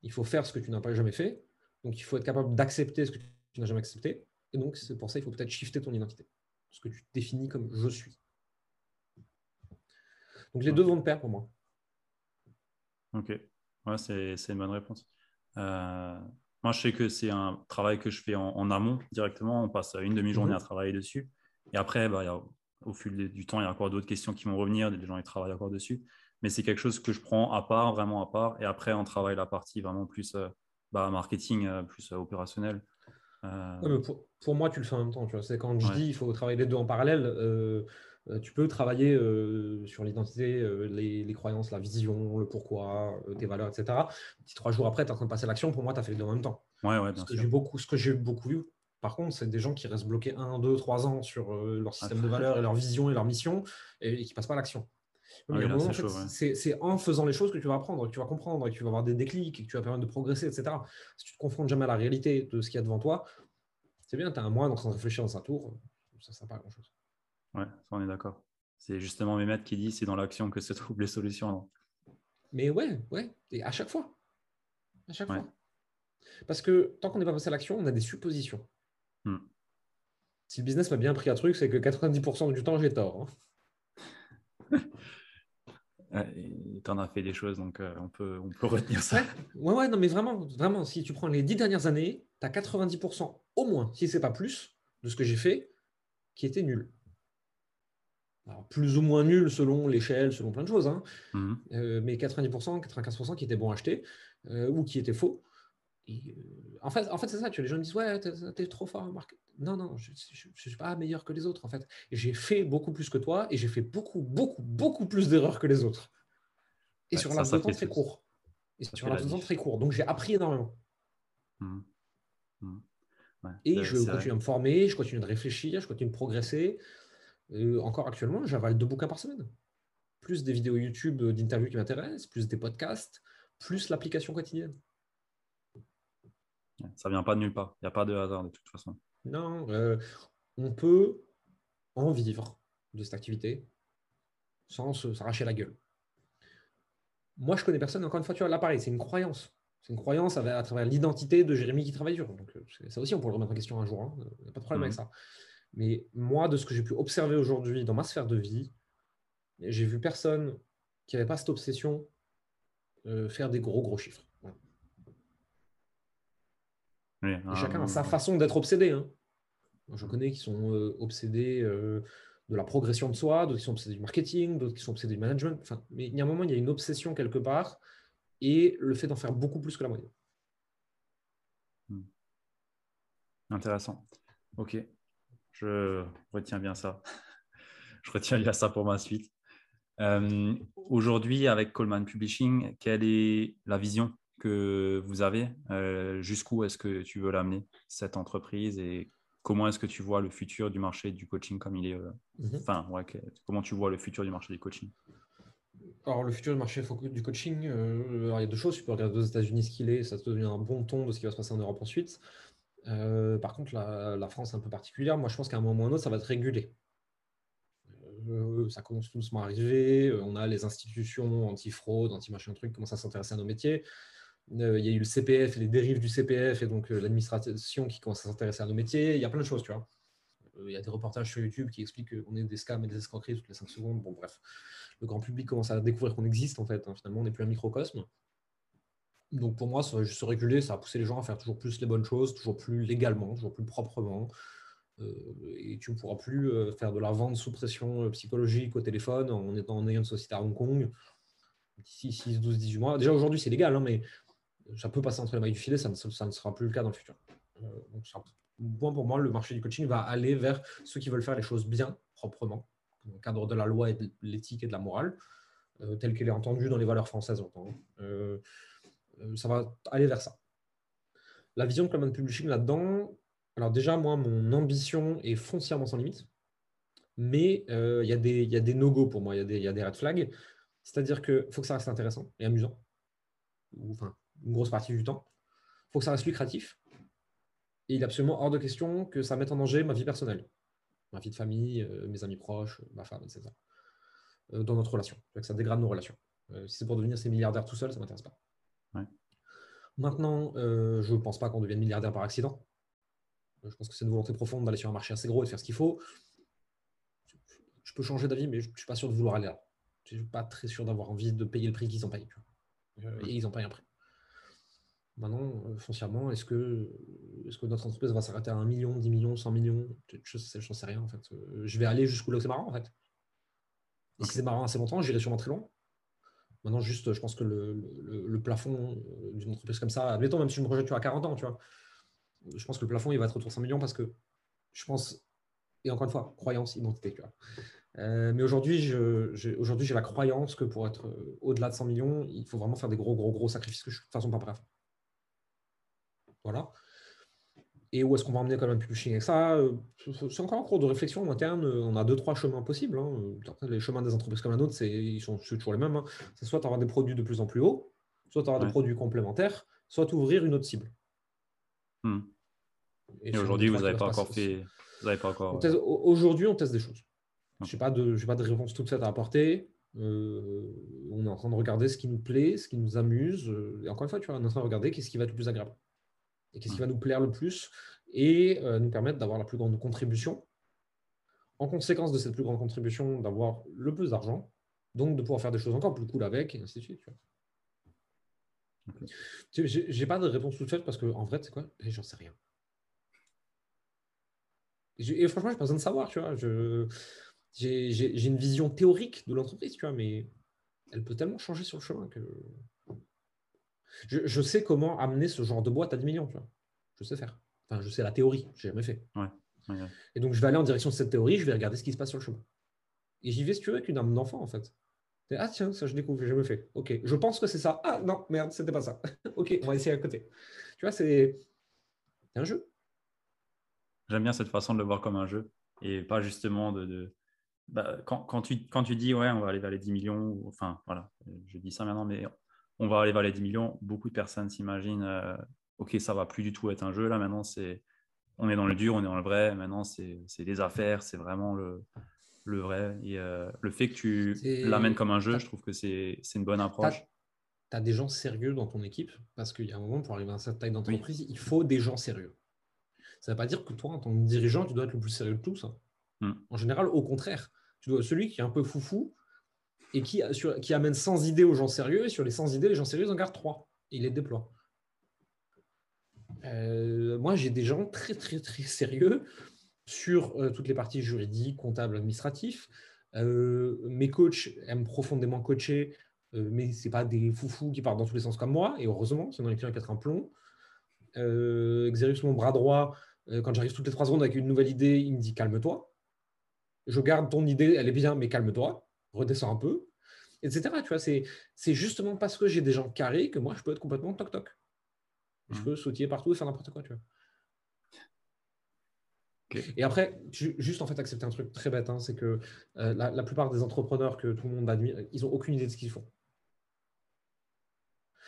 il faut faire ce que tu n'as pas jamais fait. Donc, il faut être capable d'accepter ce que tu n'as jamais accepté. Et donc, c'est pour ça qu'il faut peut-être shifter ton identité. Ce que tu définis comme je suis. Donc, les deux vont de pair pour moi. Ok. Ouais, c'est une bonne réponse. Euh, moi, je sais que c'est un travail que je fais en, amont directement. On passe une demi-journée mhm. à travailler dessus. Et après, bah, au fil du temps, il y a encore d'autres questions qui vont revenir. Des gens qui travaillent encore dessus mais c'est quelque chose que je prends à part, vraiment à part. Et après, on travaille la partie vraiment plus euh, bah, marketing, euh, plus opérationnel. pour, moi, tu le fais en même temps. C'est quand je dis il faut travailler les deux en parallèle. Tu peux travailler sur l'identité, les, croyances, la vision, le pourquoi, tes valeurs, etc. Si trois jours après, tu es en train de passer l'action, pour moi, tu as fait les deux en même temps. Ouais, ouais, bien ce, que j'ai beaucoup, ce que j'ai beaucoup vu, par contre, c'est des gens qui restent bloqués un, deux, trois ans sur leur système de valeurs et leur vision et leur mission et, et qui ne passent pas à l'action. C'est en faisant les choses que tu vas apprendre, que tu vas comprendre, que tu vas avoir des déclics, que tu vas permettre de progresser, etc. Si tu te confrontes jamais à la réalité de ce qu'il y a devant toi, c'est bien, tu as un mois en train de réfléchir dans sa tour, ça ne sert pas à grand-chose. Ouais, ça on est d'accord. C'est justement mes maîtres qui disent c'est dans l'action que se trouvent les solutions. Mais ouais, ouais, et à chaque fois. À chaque fois. Parce que tant qu'on n'est pas passé à l'action, on a des suppositions. Hmm. Si le business m'a bien pris un truc, c'est que 90% du temps, j'ai tort. Hein. [laughs] tu en as fait des choses, donc euh, on, peut, on peut retenir ça. Ouais, ouais, non, mais vraiment, vraiment, si tu prends les dix dernières années, tu as 90% au moins, si ce n'est pas plus, de ce que j'ai fait qui était nul. Alors, plus ou moins nul selon l'échelle, selon plein de choses, hein. mhm. euh, mais 90%, 95% qui étaient bons à acheter euh, ou qui étaient faux. en fait, en fait c'est ça, tu les gens me disent Ouais, t'es es trop fort, Marc. Non, non, je ne suis pas meilleur que les autres, en fait. J'ai fait beaucoup plus que toi et j'ai fait beaucoup, beaucoup, beaucoup plus d'erreurs que les autres. Et sur un laps de temps très court. Et sur un laps de temps très court. Donc, j'ai appris énormément. Mmh. Mmh. et je continue à me former, je continue de réfléchir, je continue de progresser. Euh, encore actuellement, j'avale deux bouquins par semaine. Plus des vidéos YouTube d'interviews qui m'intéressent, plus des podcasts, plus l'application quotidienne. Ça vient pas de nulle part. Il n'y a pas de hasard de toute façon. Non, euh, on peut en vivre de cette activité sans s'arracher la gueule. Moi, je connais personne, encore une fois, tu vois, là, pareil, c'est une croyance. C'est une croyance à, travers l'identité de Jérémy qui travaille dur. Donc, euh, ça aussi, on pourrait le remettre en question un jour. Il hein. n'y a pas de problème avec mhm. ça. Mais moi, de ce que j'ai pu observer aujourd'hui dans ma sphère de vie, j'ai vu personne qui n'avait pas cette obsession euh, faire des gros, gros chiffres. et chacun a sa façon d'être obsédé. Hein. Je connais qui sont obsédés de la progression de soi, d'autres qui sont obsédés du marketing, d'autres qui sont obsédés du management. Enfin, mais il y a un moment, il y a une obsession quelque part et le fait d'en faire beaucoup plus que la moyenne. Hmm. Intéressant. Ok, je retiens bien ça. [laughs] je retiens bien ça pour ma suite. Euh, aujourd'hui, avec Coleman Publishing, quelle est la vision que vous avez euh, Jusqu'où est-ce que tu veux l'amener, cette entreprise Et comment est-ce que tu vois le futur du marché du coaching comme il est euh, mhm. Enfin, comment tu vois le futur du marché du coaching? Alors, le futur du marché du coaching, il y a deux choses. Tu peux regarder aux États-Unis ce qu'il est, ça te devient un bon ton de ce qui va se passer en Europe ensuite. Par contre, la, France est un peu particulière. Moi, je pense qu'à un moment ou un autre, ça va être régulé. Euh, ça commence tout doucement à arriver. Euh, on a les institutions anti-fraude, anti-machin truc, commencent à s'intéresser à nos métiers. Euh, il y a eu le CPF et les dérives du CPF et donc l'administration qui commence à s'intéresser à nos métiers. Il y a plein de choses, tu vois. Il y a des reportages sur YouTube qui expliquent qu'on est des scams et des escroqueries toutes les 5 secondes. Bon, bref, le grand public commence à découvrir qu'on existe en fait. Hein. Finalement, on n'est plus un microcosme. Donc pour moi, ça se réguler, ça va pousser les gens à faire toujours plus les bonnes choses, toujours plus légalement, toujours plus proprement, euh, et tu ne pourras plus euh, faire de la vente sous pression euh, psychologique au téléphone en étant en ayant une société à Hong Kong d'ici 6, 12, 18 mois. Déjà aujourd'hui, c'est légal, hein, mais ça peut passer entre les mailles du filet, ça ne, sera plus le cas dans le futur. donc, pour moi, le marché du coaching va aller vers ceux qui veulent faire les choses bien, proprement, dans le cadre de la loi et de l'éthique et de la morale, telle qu'elle est entendue dans les valeurs françaises. Ça va aller vers ça. La vision de Common Publishing là-dedans, alors déjà, moi, mon ambition est foncièrement sans limite, mais euh, il y, a des no-go pour moi, il y, a des red flags. C'est-à-dire qu'il faut que ça reste intéressant et amusant, ou, enfin, une grosse partie du temps. Il faut que ça reste lucratif. Et il est absolument hors de question que ça mette en danger ma vie personnelle, ma vie de famille, euh, mes amis proches, ma femme, etc. Euh, dans notre relation. Que ça dégrade nos relations. si c'est pour devenir ces milliardaires tout seul, ça ne m'intéresse pas. Maintenant, je ne pense pas qu'on devienne milliardaire par accident. Je pense que c'est une volonté profonde d'aller sur un marché assez gros et de faire ce qu'il faut. Je peux changer d'avis, mais je ne suis pas sûr de vouloir aller là. Je ne suis pas très sûr d'avoir envie de payer le prix qu'ils ont payé. Euh, et ils ont payé un prix. Maintenant, euh, foncièrement, est-ce que, est que notre entreprise va s'arrêter à 1 million, 10 millions, 100 millions? Je n'en sais rien en fait. Euh, je vais aller jusqu'où là où c'est marrant en fait. Et si c'est marrant assez longtemps, j'irai sûrement très loin. Maintenant, juste, je pense que le, plafond d'une entreprise comme ça, admettons, même si je me projette à 40 ans, tu vois, je pense que le plafond, il va être autour de 100 millions parce que je pense, et encore une fois, croyance, identité. Tu vois. Euh, mais aujourd'hui, j'ai la croyance que pour être euh, au-delà de 100 millions, il faut vraiment faire des gros, gros, gros sacrifices que je suis de toute façon pas prêt à faire. Voilà. Et où est-ce qu'on va emmener quand même publishing avec ça euh, C'est encore en cours de réflexion interne. On a deux, trois chemins possibles. Hein. Les chemins des entreprises comme la nôtre, ils sont toujours les mêmes. Hein. C'est soit avoir des produits de plus en plus hauts, soit avoir des produits complémentaires, soit ouvrir une autre cible. Hmm. Et, aujourd'hui, vous n'avez pas encore fait. pas encore. Aujourd'hui, on teste des choses. Je n'ai pas, de, pas de réponse toute faite à apporter. Euh, on est en train de regarder ce qui nous plaît, ce qui nous amuse. Et encore une fois, tu vois, on est en train de regarder qu'est-ce qui va être le plus agréable. Et qu'est-ce qui va nous plaire le plus et euh, nous permettre d'avoir la plus grande contribution. En conséquence de cette plus grande contribution, d'avoir le plus d'argent, donc de pouvoir faire des choses encore plus cool avec, et ainsi de suite. Je n'ai pas de réponse toute faite parce qu'en en vrai, c'est quoi? J'en sais rien. Et franchement, j'ai pas besoin de savoir, tu vois. J'ai une vision théorique de l'entreprise, tu vois, mais elle peut tellement changer sur le chemin que. Je, sais comment amener ce genre de boîte à 10 millions, tu vois. Je sais faire. Enfin, je sais la théorie, j'ai jamais fait. Et donc, je vais aller en direction de cette théorie, je vais regarder ce qui se passe sur le chemin. Et j'y vais, si tu veux, avec une âme d'enfant, en fait. Ah, tiens, ça, je découvre, j'ai jamais fait. Ok, je pense que c'est ça. Ah, non, merde, c'était pas ça. [laughs] ok, on va essayer à côté. Tu vois, c'est un jeu. J'aime bien cette façon de le voir comme un jeu et pas justement de. Bah, quand, quand, tu, quand tu dis, ouais, on va aller vers les 10 millions, enfin, voilà, je dis ça maintenant, mais on va aller vers les 10 millions, beaucoup de personnes s'imaginent, euh, ok, ça va plus du tout être un jeu, là, maintenant, c'est. On est dans le dur, on est dans le vrai. Maintenant, c'est des affaires, c'est vraiment le, le vrai. Et euh, le fait que tu l'amènes comme un jeu, je trouve que c'est une bonne approche. Tu as, des gens sérieux dans ton équipe? Parce qu'il y a un moment, pour arriver à cette taille d'entreprise, il faut des gens sérieux. Ça ne veut pas dire que toi, en tant que dirigeant, tu dois être le plus sérieux de tous. Hein. Hmm. En général, au contraire, tu dois celui qui est un peu foufou et qui, amène 100 idées aux gens sérieux, et sur les 100 idées, les gens sérieux en gardent 3 et ils les déploient. Euh, moi, j'ai des gens très, très, très sérieux sur euh, toutes les parties juridiques, comptables, administratifs. Euh, mes coachs aiment profondément coacher, mais ce pas des foufous qui partent dans tous les sens comme moi. Et heureusement, sinon les clients qui un plomb. Xerius, mon bras droit, quand j'arrive toutes les trois secondes avec une nouvelle idée, il me dit calme-toi. Je garde ton idée, elle est bien, mais calme-toi, redescends un peu, etc. Tu vois, c'est justement parce que j'ai des gens carrés que moi, je peux être complètement toc-toc. Je mmh. peux sautiller partout et faire n'importe quoi, tu vois. Et après, juste en fait accepter un truc très bête, hein, c'est que euh, la, plupart des entrepreneurs que tout le monde admire, ils n'ont aucune idée de ce qu'ils font.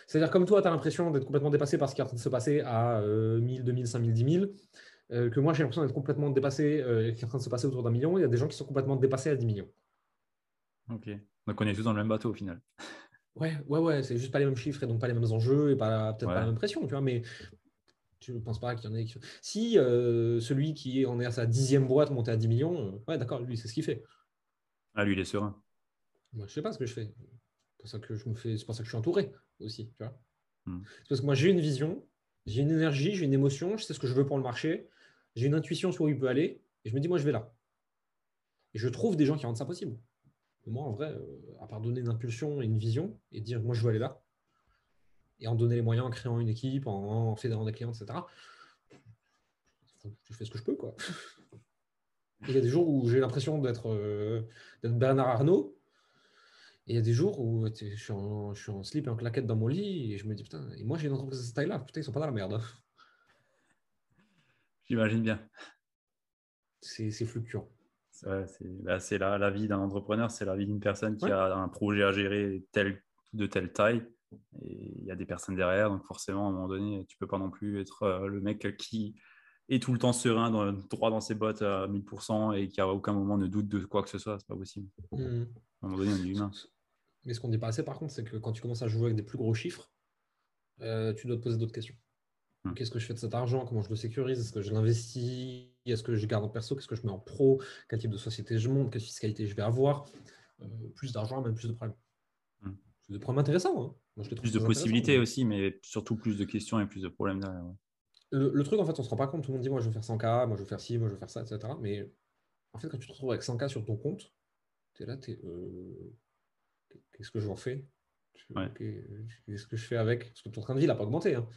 C'est-à-dire comme toi, tu as l'impression d'être complètement dépassé par ce qui est en train de se passer à 1000, 2000, 5000, 10 000, que moi j'ai l'impression d'être complètement dépassé, euh, qui est en train de se passer autour d'un million. Il y a des gens qui sont complètement dépassés à 10 millions. Ok. Donc on est tous dans le même bateau au final. Ouais, ouais, ouais, c'est juste pas les mêmes chiffres et donc pas les mêmes enjeux et pas peut-être pas la même pression, tu vois, mais je ne pense pas qu'il y en ait. Si euh, celui qui en est à sa dixième boîte monté à 10 millions, euh, ouais, d'accord, lui, c'est ce qu'il fait. Ah, lui, il est serein. Moi, je sais pas ce que je fais. C'est pour ça que je me fais, c'est pour ça que je suis entouré aussi, tu vois. Hmm. C'est parce que moi, j'ai une vision, j'ai une énergie, j'ai une émotion, je sais ce que je veux pour le marché, j'ai une intuition sur où il peut aller, et je me dis, moi, je vais là. Et je trouve des gens qui rendent ça possible moi, en vrai, euh, à part donner une impulsion et une vision et dire moi je veux aller là, et en donner les moyens en créant une équipe, en, fédérant des clients, etc., je fais ce que je peux. quoi. Il y a des jours où j'ai l'impression d'être euh, Bernard Arnault, et il y a des jours où je suis, en, je suis, en, slip et en claquette dans mon lit, et je me dis putain, et moi j'ai une entreprise de cette taille-là, putain, ils sont pas dans la merde. J'imagine bien. C'est fluctuant. Bah, c'est la, la, vie d'un entrepreneur, c'est la vie d'une personne qui a un projet à gérer tel, de telle taille. Et il y a des personnes derrière, donc forcément, à un moment donné, tu peux pas non plus être euh, le mec qui est tout le temps serein, dans, droit dans ses bottes à 1000% et qui à aucun moment ne doute de quoi que ce soit. C'est pas possible. Mmh. À un moment donné, on est humain. Mais ce qu'on dit pas assez, par contre, c'est que quand tu commences à jouer avec des plus gros chiffres, euh, tu dois te poser d'autres questions. Mmh. Qu'est-ce que je fais de cet argent? Comment je le sécurise? Est-ce que je l'investis? Est-ce que je garde en perso? Qu'est-ce que je mets en pro? Quel type de société je monte? Quelle fiscalité je vais avoir? Euh, Plus d'argent, même plus de problèmes. Mmh. C'est des problèmes intéressants. Hein. plus de possibilités aussi, mais surtout plus de questions et plus de problèmes derrière. Le, truc, en fait, on ne se rend pas compte. Tout le monde dit, moi, je veux faire 100K, moi, je veux faire ci, moi, je veux faire ça, etc. Mais en fait, quand tu te retrouves avec 100K sur ton compte, tu es là, tu es, euh, qu'est-ce que j'en fais? Qu'est-ce que je fais avec? Parce que ton train de vie n'a pas augmenté. Hein.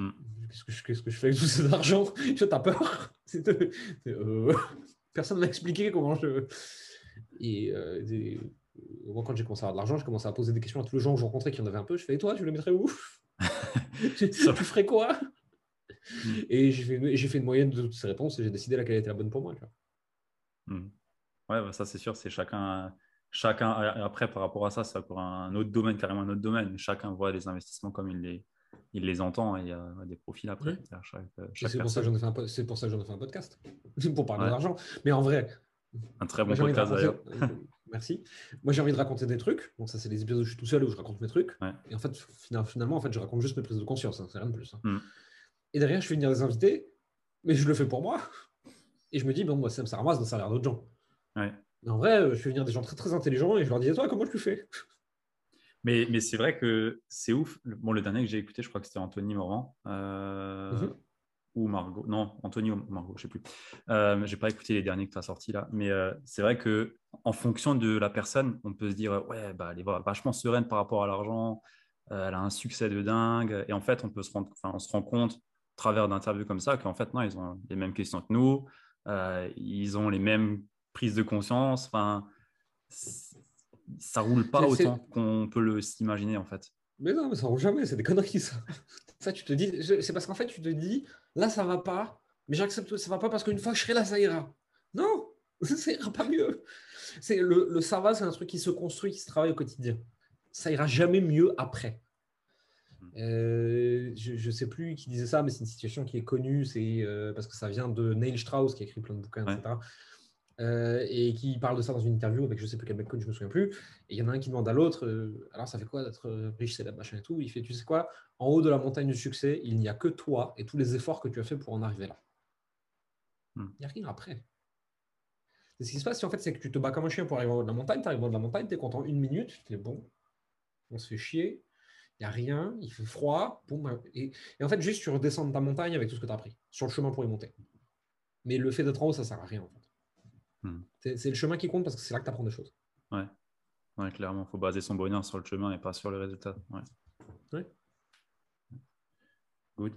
Mm. Qu'est-ce que, je, fais avec tout cet argent? [laughs] Tu as peur [laughs] euh, [laughs] Personne ne m'a expliqué comment je. Et, euh, moi, quand j'ai commencé à avoir de l'argent, je commençais à poser des questions à tous les gens que je rencontrais qui en avaient un peu. Je fais, et toi, tu le mettrais où? Tu, ferais quoi? Mm. Et j'ai fait, j'ai fait, une moyenne de toutes ces réponses et j'ai décidé laquelle était la bonne pour moi. Tu vois. Mm. Ouais, bah, ça c'est sûr, c'est chacun, chacun. Après, par rapport à ça, c'est pour un autre domaine, carrément un autre domaine. Chacun voit les investissements comme il les, il les entend et il y a des profils après. Euh, c'est pour, ça que j'en ai fait un, pour ça que j'en ai fait un podcast, [laughs] pour parler d'argent. Mais en vrai, un très bon podcast d'ailleurs. [laughs] [laughs] Merci. Moi, j'ai envie de raconter des trucs. Donc, ça, c'est les épisodes où je suis tout seul où je raconte mes trucs. Et en fait, finalement, en fait, je raconte juste mes prises de conscience. Hein, c'est rien de plus. Hein. Hmm. Et derrière, je fais venir des invités, mais je le fais pour moi. Et je me dis, bon, moi, ça me ramasse dans le salaire d'autres gens. Mais en vrai, euh, je fais venir des gens très, très intelligents et je leur dis, toi, comment le fais? Mais, mais c'est vrai que c'est ouf. Bon, le dernier que j'ai écouté, je crois que c'était Anthony Morvan. Euh, mhm. Ou Margot. Non, Anthony ou Margot, je ne sais plus. Euh, je n'ai pas écouté les derniers que tu as sortis là. Mais euh, c'est vrai que en fonction de la personne, on peut se dire ouais, bah, elle est vachement sereine par rapport à l'argent. elle a un succès de dingue. Et en fait, on, peut se rendre, on se rend compte, à travers d'interviews comme ça, qu'en fait, non, ils ont les mêmes questions que nous. ils ont les mêmes prises de conscience. Enfin, ça roule pas autant qu'on peut le s'imaginer en fait. Mais non, mais ça roule jamais, c'est des conneries ça. [laughs] ça tu te dis, c'est parce qu'en fait tu te dis, là ça va pas, mais j'accepte que ça va pas parce qu'une fois que je serai là, ça ira. Non, [laughs] ça ira pas mieux. C'est le, le ça va, c'est un truc qui se construit, qui se travaille au quotidien. Ça ira jamais mieux après. Hmm. Euh, je ne sais plus qui disait ça, mais c'est une situation qui est connue, c'est euh, parce que ça vient de Neil Strauss qui a écrit plein de bouquins, etc. Euh, et qui parle de ça dans une interview avec je sais plus quel mec je me souviens plus. Et il y en a un qui demande à l'autre euh, Alors, ça fait quoi d'être euh, riche, célèbre, machin et tout? Il fait Tu sais quoi? En haut de la montagne du succès, il n'y a que toi et tous les efforts que tu as fait pour en arriver là. Hmm. Il n'y a rien après. Et ce qui se passe, en fait, c'est que tu te bats comme un chien pour arriver en haut de la montagne. Tu arrives en haut de la montagne, tu es content une minute, tu es bon, on se fait chier. Il n'y a rien, il fait froid. et, en fait, juste tu redescends de ta montagne avec tout ce que tu as appris sur le chemin pour y monter. Mais le fait d'être en haut, ça ne sert à rien. En fait. Hmm. C'est le chemin qui compte parce que c'est là que tu apprends des choses. Ouais, ouais clairement. Il faut baser son bonheur sur le chemin et pas sur le résultat. Ouais. ouais. Good.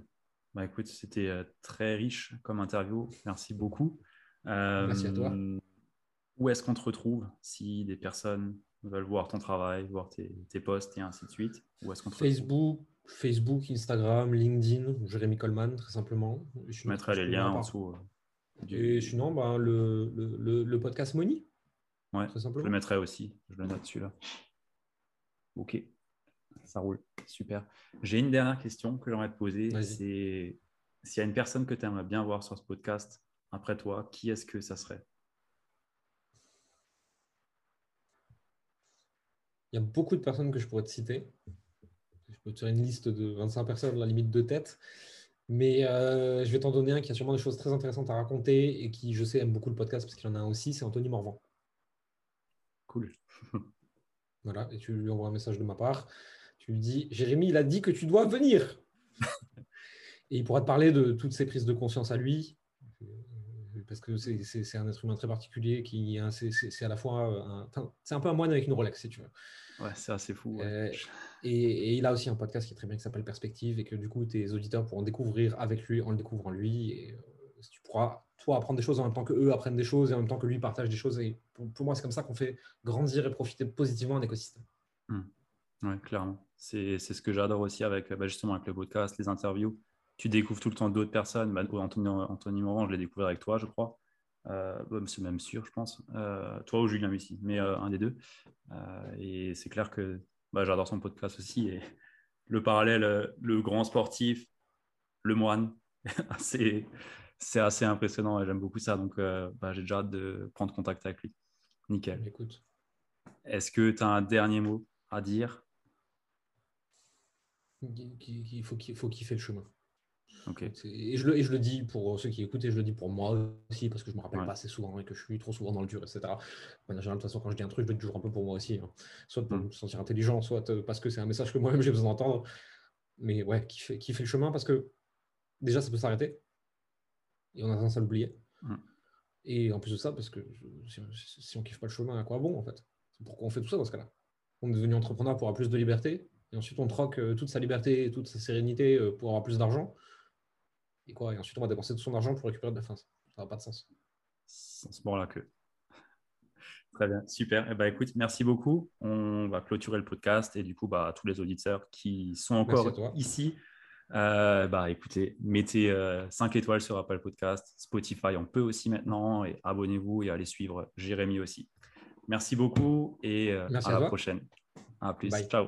Bah, écoute, c'était euh, très riche comme interview. Merci beaucoup. Merci à toi. Euh, où est-ce qu'on te retrouve si des personnes veulent voir ton travail, voir tes, tes posts et ainsi de suite? Où est-ce qu'on Facebook, Facebook, Instagram, LinkedIn, Jérémy Coleman, très simplement. Je, mettrai les liens en dessous. Et sinon, ben, le, le, le, podcast Money. Ouais, je le mettrai aussi. Je le note celui-là. Ok, ça roule. Super. J'ai une dernière question que j'aimerais te poser. C'est s'il y a une personne que tu aimerais bien voir sur ce podcast après toi, qui est-ce que ça serait? Il y a beaucoup de personnes que je pourrais te citer. Je peux te faire une liste de 25 personnes, la limite de tête. Mais euh, je vais t'en donner un qui a sûrement des choses très intéressantes à raconter et qui, je sais, aime beaucoup le podcast parce qu'il en a un aussi, c'est Anthony Morvan. Cool. [laughs] voilà, et tu lui envoies un message de ma part. Tu lui dis, Jérémy, il a dit que tu dois venir. [laughs] et il pourra te parler de toutes ses prises de conscience à lui, parce que c'est un être humain très particulier qui c'est à la fois c'est un peu un moine avec une Rolex si tu veux. Ouais, c'est assez fou. Euh, et, il a aussi un podcast qui est très bien qui s'appelle Perspective et que du coup tes auditeurs pourront découvrir avec lui en le découvrant lui et euh, tu pourras toi apprendre des choses en même temps que eux apprennent des choses et en même temps que lui partage des choses et pour, moi c'est comme ça qu'on fait grandir et profiter positivement un écosystème. Mmh. Ouais, clairement. C'est ce que j'adore aussi avec bah, justement avec le podcast, les interviews tu découvres tout le temps d'autres personnes. Bah, Anthony, Anthony Morand, je l'ai découvert avec toi, je crois. Euh, c'est même sûr, je pense. Euh, toi ou Julien Mussy, mais euh, un des deux. Euh, et c'est clair que bah, j'adore son podcast aussi. Et le parallèle, le grand sportif, le moine, [laughs] c'est assez impressionnant et j'aime beaucoup ça. Donc, bah, j'ai déjà hâte de prendre contact avec lui. Nickel. Écoute. Est-ce que tu as un dernier mot à dire? Il faut, qu'il faut le chemin. Et, je le, et, je le, dis pour ceux qui écoutent et je le dis pour moi aussi parce que je me rappelle pas assez souvent et que je suis trop souvent dans le dur, etc. En général, de toute façon, quand je dis un truc, je le dis toujours un peu pour moi aussi. Hein. Soit pour mm. me sentir intelligent, soit euh, parce que c'est un message que moi-même j'ai besoin d'entendre. Mais ouais, qui fait, qui fait le chemin parce que déjà, ça peut s'arrêter et on a tendance à l'oublier. Mm. Et en plus de ça, parce que si, si, on kiffe pas le chemin, à quoi bon en fait? Pourquoi on fait tout ça dans ce cas-là On est devenu entrepreneur pour avoir plus de liberté et ensuite on troque euh, toute sa liberté et toute sa sérénité euh, pour avoir plus d'argent et quoi Et ensuite, on va dépenser tout son argent pour récupérer de la fin. Ça n'a pas de sens. Sans ce moment-là que. [laughs] Très bien, super. Eh ben, écoute, merci beaucoup. On va clôturer le podcast et du coup, bah, tous les auditeurs qui sont encore ici, euh, bah, écoutez, mettez 5 euh, étoiles sur Apple Podcast, Spotify, on peut aussi maintenant et abonnez-vous et allez suivre Jérémy aussi. Merci beaucoup et euh, à, la prochaine. À plus. Ciao.